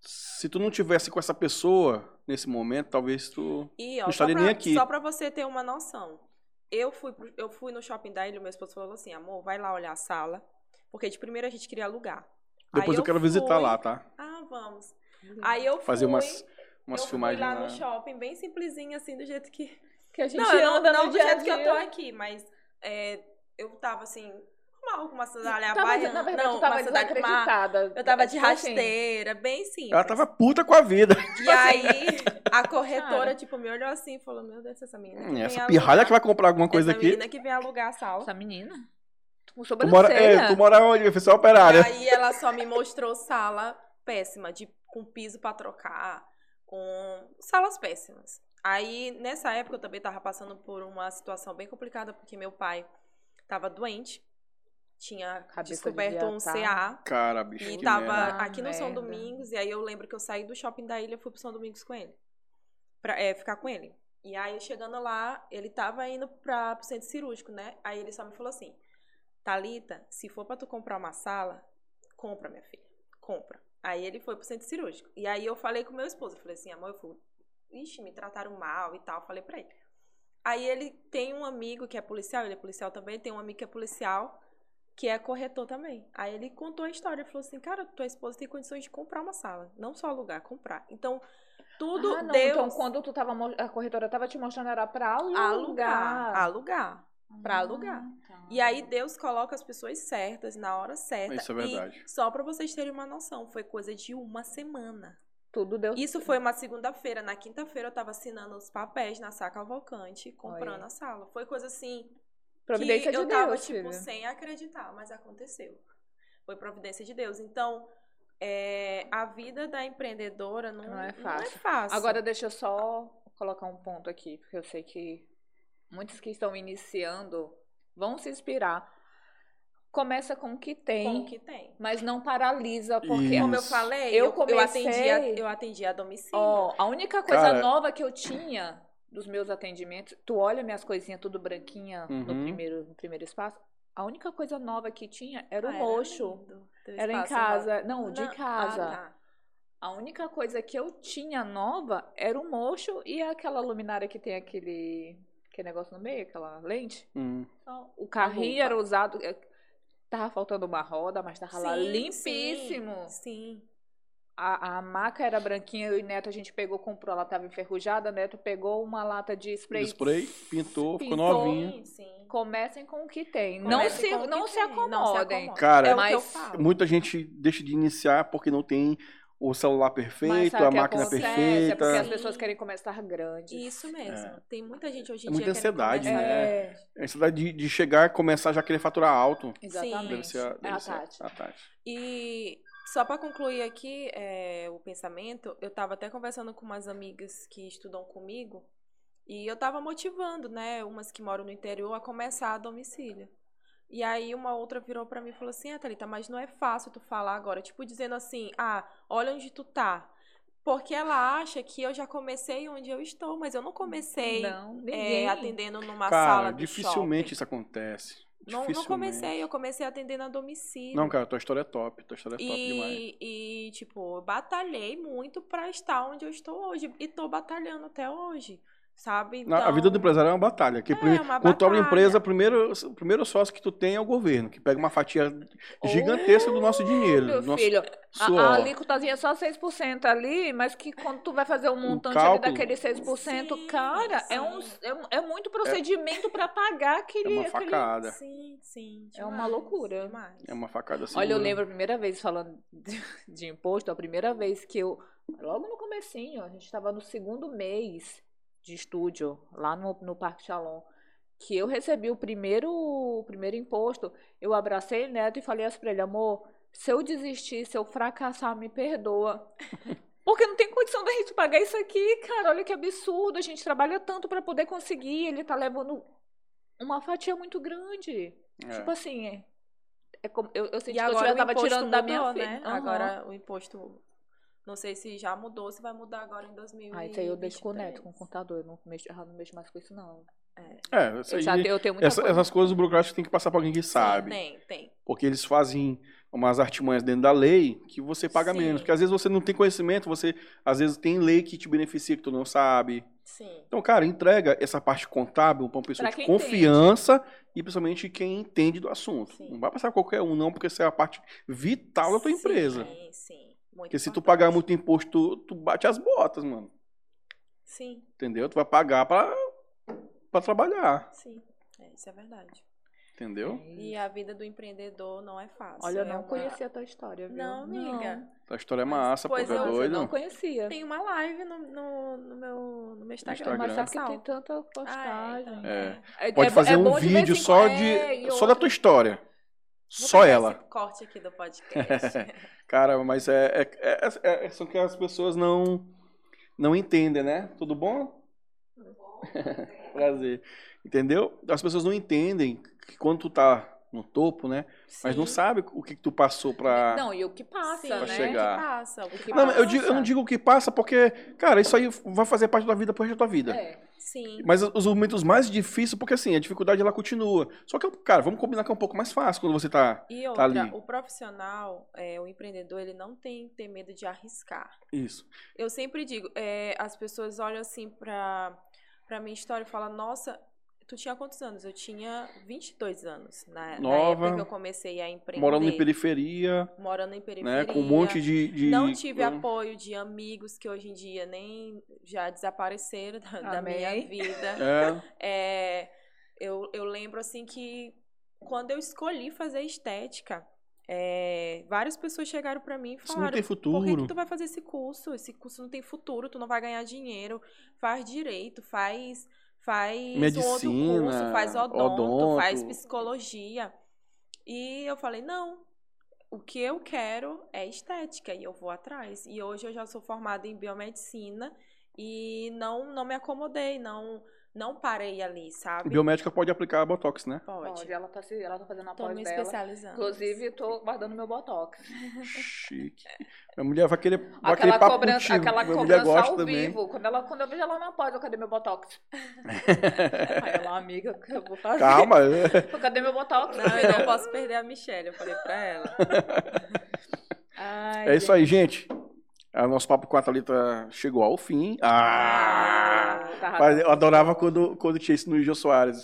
se tu não tivesse com essa pessoa nesse momento, talvez tu. E, Não ó, só estaria pra, nem aqui. só pra você ter uma noção. Eu fui, pro- eu fui no shopping da ilha, meu esposo falou assim, amor, vai lá olhar a sala. Porque de primeiro a gente queria alugar. Depois Aí eu quero visitar fui- lá, tá? Ah, vamos. Aí eu Fazer fui, umas, umas eu fui filmagens lá lá. no shopping, bem simplesinho, assim, do jeito que... Que a gente Não, eu não, anda não no do jeito que eu tô aqui, mas é, eu tava, assim, normal, com uma sandália Tava- baiana. na verdade, não, tu tava desacreditada. Eu tava de Tipo assim, rasteira, bem simples. Ela tava puta com a vida. E aí, a corretora, Cara. tipo, me olhou assim e falou, meu Deus, essa menina Hum, Essa alugar- pirralha que vai comprar alguma coisa essa aqui. menina que vem alugar a sala. Essa menina? Com Tu mora, é, tu mora onde? Oficial E operária. aí ela só me mostrou sala péssima, de, com piso pra trocar, com salas péssimas. Aí, nessa época, eu também tava passando por uma situação bem complicada, porque meu pai tava doente, tinha Cabeça descoberto um CA, Cara, bicho. e que tava merda. aqui no São merda. Domingos, e aí eu lembro que eu saí do shopping da ilha e fui pro São Domingos com ele. Pra é, ficar com ele. E aí, chegando lá, ele tava indo pra, pro centro cirúrgico, né? Aí ele só me falou assim, Thalita, se for pra tu comprar uma sala, compra, minha filha. Compra. Aí ele foi pro centro cirúrgico. E aí eu falei com meu esposo, eu falei assim, amor, eu fui, ixi, me trataram mal e tal, falei pra ele. Aí ele tem um amigo que é policial, ele é policial também, tem um amigo que é policial, que é corretor também. Aí ele contou a história, falou assim, cara, tua esposa tem condições de comprar uma sala, não só alugar, comprar. Então, tudo ah, não, Deus Então, quando tu tava, a corretora tava te mostrando, era pra alugar. alugar, alugar, pra Ah, alugar. tá. E aí Deus coloca as pessoas certas na hora certa. Isso é verdade. E só pra vocês terem uma noção, foi coisa de uma semana. Tudo deu Isso foi uma segunda-feira. Na quinta-feira eu tava assinando os papéis na Saca Cavalcante, comprando Olha. a sala. Foi coisa assim Providência que de eu tava, Deus, tipo, filho. sem acreditar, mas aconteceu. Foi providência de Deus. Então, é, a vida da empreendedora não, Não é não é fácil. fácil. Agora deixa eu só colocar um ponto aqui, porque eu sei que muitos que estão iniciando vão se inspirar. Começa com o que tem, com o que tem. mas não paralisa, porque Isso. Como eu falei, Eu eu, eu, comecei- atendi a, eu atendi a domicílio. Ó, a única coisa Cara- nova que eu tinha dos meus atendimentos, tu olha minhas coisinhas tudo branquinha no Uhum. primeiro no primeiro espaço, a única coisa nova que tinha era o Ah, mocho. lindo, teu Era em casa. Não, de Não, casa. Ah, tá. A única coisa que eu tinha nova era o mocho e aquela luminária que tem aquele, aquele negócio no meio, aquela lente. Hum. Então, o carrinho era usado. é, Tava faltando uma roda, mas tava lá Sim, limpíssimo. Sim, sim. A, a maca era branquinha, e Neto a gente pegou, comprou, ela tava enferrujada, Neto pegou uma lata de spray. Spray, pintou, ficou Pintou. novinha. Sim, sim. Comecem com o que tem. Não se, com o que não se tem, acomodem. não se acomodem. Cara, é o mas. Muita gente deixa de iniciar porque não tem o celular perfeito, a o máquina acontece? perfeita. É porque as pessoas querem começar grandes. Isso mesmo. Tem muita gente hoje em É muita dia querendo ansiedade, né? grande. É, Essa da de, de chegar e começar a já querer faturar alto. exatamente. Deve ser a, deve é a ser Tati. a Tati. E só para concluir aqui é, o pensamento, eu tava até conversando com umas amigas que estudam comigo e eu tava motivando, né, umas que moram no interior a começar a domicílio. E aí uma outra virou pra mim e falou assim, ah, Thalita, mas não é fácil tu falar agora, tipo dizendo assim, ah, olha onde tu tá. Porque ela acha que eu já comecei onde eu estou, mas eu não comecei Não, é, atendendo numa Cara, sala do dificilmente shopping. isso acontece. Não, não comecei, eu comecei atendendo a domicílio. Não, cara, tua história é top. Tua história é top demais. E, e, tipo, eu batalhei muito pra estar onde eu estou hoje. E tô batalhando até hoje, sabe? Na- A vida do Então, empresário é uma batalha. Que É, prime- uma quando tu abre a batalha. empresa, primeiro, o primeiro sócio que tu tem é o governo, que pega uma fatia gigantesca do nosso dinheiro. Meu nosso filho, a, suor. a alíquotazinha é só 6% ali, mas que quando tu vai fazer um montante cálculo- daquele 6%, Sim, cara, é, um, sim. é, um- é muito procedimento pra pagar É aquele. uma aquele- facada. Sim, sim. É uma demais, loucura. Demais. É uma facada assim. Olha, eu lembro a primeira vez falando de, de imposto, a primeira vez que eu, logo no comecinho, a gente estava no segundo mês de estúdio, lá no, no Parque Shalom, que eu recebi o primeiro, o primeiro imposto, eu abracei o Neto e falei assim pra ele, amor, se eu desistir, se eu fracassar, me perdoa. Porque não tem condição da gente pagar isso aqui, cara. Olha que absurdo. A gente trabalha tanto para poder conseguir. Ele tá levando uma fatia muito grande. É. Tipo assim, é, é como, eu, eu senti E que eu agora já tava tirando da minha mudou, filha. né? Aham. Agora o imposto, não sei se já mudou, se vai mudar agora em 2023. Ah, isso aí eu deixo com o Neto, com o contador. Eu não mexo, eu não mexo mais com isso, não. É, isso Eu, aí, já tenho, eu tenho muita essa- coisa. essas coisas burocráticas tem que passar pra alguém que sabe. Tem, tem. Porque eles fazem umas artimanhas dentro da lei que você paga Sim. menos. Porque às vezes você não tem conhecimento, você às vezes tem lei que te beneficia que tu não sabe. Sim. Então, cara, entrega essa parte contábil para uma pessoa Pra de confiança e principalmente quem entende do assunto. Sim. Não vai passar qualquer um, não, porque essa é a parte vital da tua empresa. Sim, sim. Muito Porque se tu pagar muito imposto, tu, tu bate as botas, mano. Sim, Entendeu? Tu vai pagar pra, pra trabalhar. sim. É, isso é verdade. Entendeu? E a vida do empreendedor não é fácil. Olha, eu é não uma- conhecia a tua história, viu? Não, amiga. A história é Mas, massa, pô, pois tu é eu- eu doido. não conhecia. Tem uma live no, no, no meu, no meu Instagram. Instagram. Mas sabe que tem tanta postagem. Ah, É. É- Pode é- fazer é um vídeo só, é, de, só da outro- tua história. Vou Só ela. Esse corte aqui do podcast. Cara, mas é, é, é, é- são que as pessoas não, não entendem, né? Tudo bom? Prazer. Entendeu? As pessoas não entendem que quando tu tá no topo, né? Mas não Sim. sabe o que, que tu passou pra. Não, e o que passa, Sim, né? o que chegar. passa, o que Não, passa. eu, digo- eu não digo o que passa porque, cara, isso aí vai fazer parte da vida pro resto da tua vida. É. Sim. Mas os momentos mais difíceis, porque assim, a dificuldade ela continua. Só que, cara, vamos combinar que é um pouco mais fácil quando você tá. E tá outra, ali. o profissional, é, o empreendedor, ele não tem que ter medo de arriscar. Isso. Eu sempre digo, é, as pessoas olham assim pra, pra minha história e falam, nossa, Tu tinha quantos anos? Eu tinha 22 anos. Na, na Nova. época que eu comecei a empreender. Morando em periferia, Morando em periferia. né? Com um monte de. de- Não tive apoio de amigos que hoje em dia nem já desapareceram da, da minha vida. É, É, eu, eu lembro assim que quando eu escolhi fazer estética, é, várias pessoas chegaram pra mim e Isso não falaram: tem Por que, futuro. que tu vai fazer esse curso? Esse curso não tem futuro, tu não vai ganhar dinheiro. Faz direito, faz faz um outro Medicina, curso, faz odonto, odonto. faz psicologia. E eu falei: não. O que eu quero é estética e eu vou atrás. E hoje eu já sou formada em biomedicina e não não me acomodei, não não parei ali, sabe? Biomédica pode aplicar Botox, né? Pode. Pode, ela tá, se, ela tá fazendo a Tô pós me dela. especializando. Inclusive, tô guardando meu botox. Chique. Minha mulher vai querer, vai Aquela querer papo cobrança, contigo. aquela Minha mulher cobrança gosta ao também. vivo. Quando, ela, quando eu vejo ela na pós, eu cadê meu botox? Aí ela, amiga, que eu vou fazer? Calma. Cadê meu botox? Não, eu não posso perder a Michelle, eu falei pra ela. Ai, É isso aí, gente. O nosso papo com a Thalita chegou ao fim. Ah! Tava- Mas eu adorava quando, quando tinha isso no Jô Soares.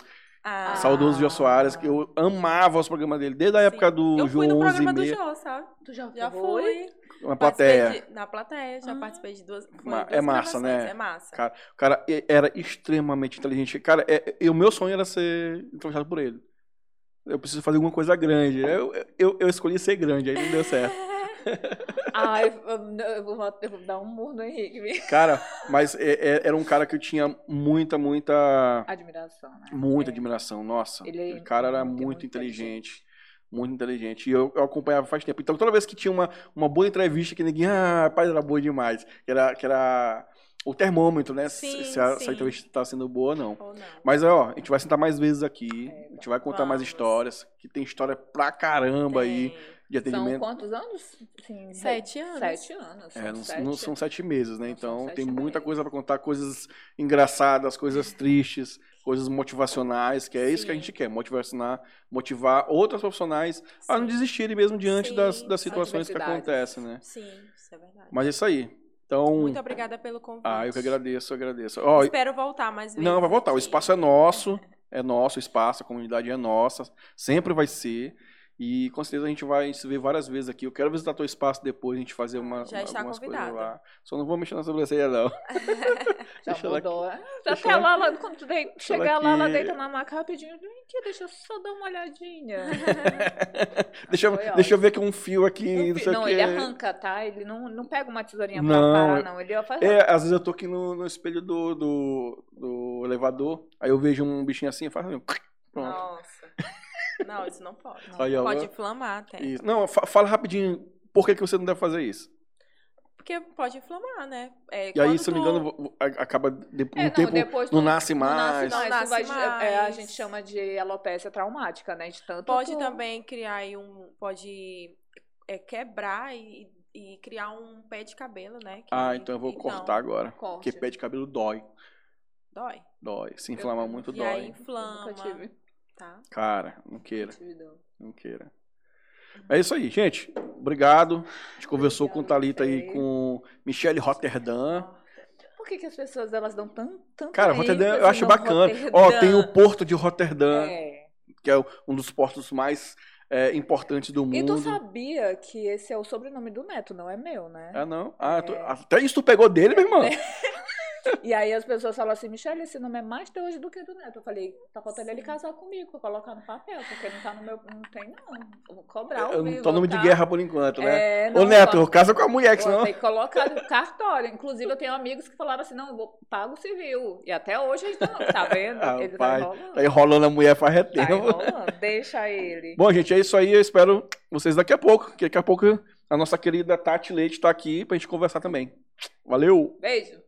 Ah, Saudoso Jô Soares, que eu amava os programas dele, desde a sim. época do Eu fui no 11 programa do Jô, sabe? Tu já, Já foi? fui. na plateia. de- na plateia, já Ah. participei de duas. foi Ma- duas é massa, né? É massa. Cara, o cara era extremamente inteligente. Cara, é, e o meu sonho era ser entrevistado por ele. Eu preciso fazer alguma coisa grande. Eu, eu, eu escolhi ser grande, aí não deu certo. Ai, eu, eu vou, eu vou dar um murro no Henrique. Cara, mas é- é- era um cara que eu tinha muita, muita. Admiração, né? Muita É. admiração, nossa. Ele é Aquele cara era muito, muito, muito inteligente. Muito inteligente. E eu, eu acompanhava faz tempo. Então, toda vez que tinha uma, uma boa entrevista, que ninguém, ah, rapaz, era boa demais. Que era, que era o termômetro, né? Se- Sim, se, a, se a entrevista tá sendo boa ou não. Ou não. Mas, ó, a gente vai sentar mais vezes aqui. É, a gente vai contar mais vamos. histórias. Que tem história pra caramba aí De São atendimento. quantos anos? Sim, Sete anos. Sete anos. É, são não, sete. não são sete meses, né? Não são Então tem muita meses. coisa pra contar, coisas engraçadas, coisas tristes, coisas motivacionais, que é isso que a Sim. gente quer, motivar, motivar outros profissionais a não Sim. desistirem mesmo diante Sim, das, das sim. situações que acontecem, né? Sim, isso é verdade. Mas é isso aí. Então, Muito obrigada pelo convite. ah, eu que agradeço, eu agradeço. Ó, Espero voltar mais vezes. não, vai voltar. O espaço é nosso, é nosso o espaço, a comunidade é nossa, sempre vai ser. E com certeza a gente vai se ver várias vezes aqui. Eu quero visitar teu espaço depois, a gente fazer uma, Já uma- está algumas coisas convidado. lá. Só não vou mexer na sobrancelha, não. Já Deixa mudou. é? deixa Até ela- lá, lá, quando tu dei- chegar lá, ela deita na maca rapidinho. Vem aqui, deixa eu só dar uma olhadinha. deixa, eu, deixa eu ver aqui um fio aqui, Um não fi- sei não, o ele arranca, tá? Ele não, não pega uma tesourinha pra Não, parar, não. Ele faz É, às vezes eu tô aqui no, no espelho do, do, do elevador, aí eu vejo um bichinho assim, eu faço assim, pronto. Nossa. Não, isso não pode. Aí, ó, pode inflamar até. Isso. Não, fa- fala rapidinho, por que, que você não deve fazer isso? Porque pode inflamar, né? É, E aí, se eu não me tu- engano, acaba de, É, um não, tempo depois não tu- nasce Não mais. nasce mais, Não tu vai- nasce é, a mais. gente chama de alopecia traumática, né? De tanto Pode tu- também criar aí um. Pode é, quebrar e, e criar um pé de cabelo, né? que- Ah, então eu vou cortar agora. Corte. Porque pé de cabelo dói. Dói. Dói. Se inflama muito, E aí dói. inflama. Nunca tive. Tá? Cara, não queira, não queira. É isso aí, gente. Obrigado. A gente conversou com Obrigada a Thalita aí, com Michelle Rotterdam. Por que, que as pessoas elas dão tão, tanto Cara, Rotterdam eu acho bacana. Rotterdam? Ó, tem o Porto de Rotterdam, É. que é um dos portos mais é, importantes do mundo. E tu sabia que esse é o sobrenome do neto, não é meu, né? Ah, não? Ah, tu- É. até isso tu pegou dele, meu irmão? E aí as pessoas falam assim, Michelle, esse nome é mais teu hoje do que do neto. Eu falei, tá faltando ele casar comigo pra colocar no papel, porque não tá no meu. Não tem, não. Eu vou cobrar o Eu não tô nome de tá? guerra por enquanto, né? É, Ô, não, Neto, casa com a mulher, que senão... tenho que colocar no cartório. Inclusive, eu tenho amigos que falaram assim, não, eu vou pago o civil. E até hoje eles estão, tá vendo? Ah, Ele pai, tá enrolando. Tá enrolando a mulher faz Tá enrolando, deixa ele. Bom, gente, é isso aí. Eu espero vocês daqui a pouco. Que daqui a pouco a nossa querida Tati Leite tá aqui pra gente conversar também. Valeu! Beijo.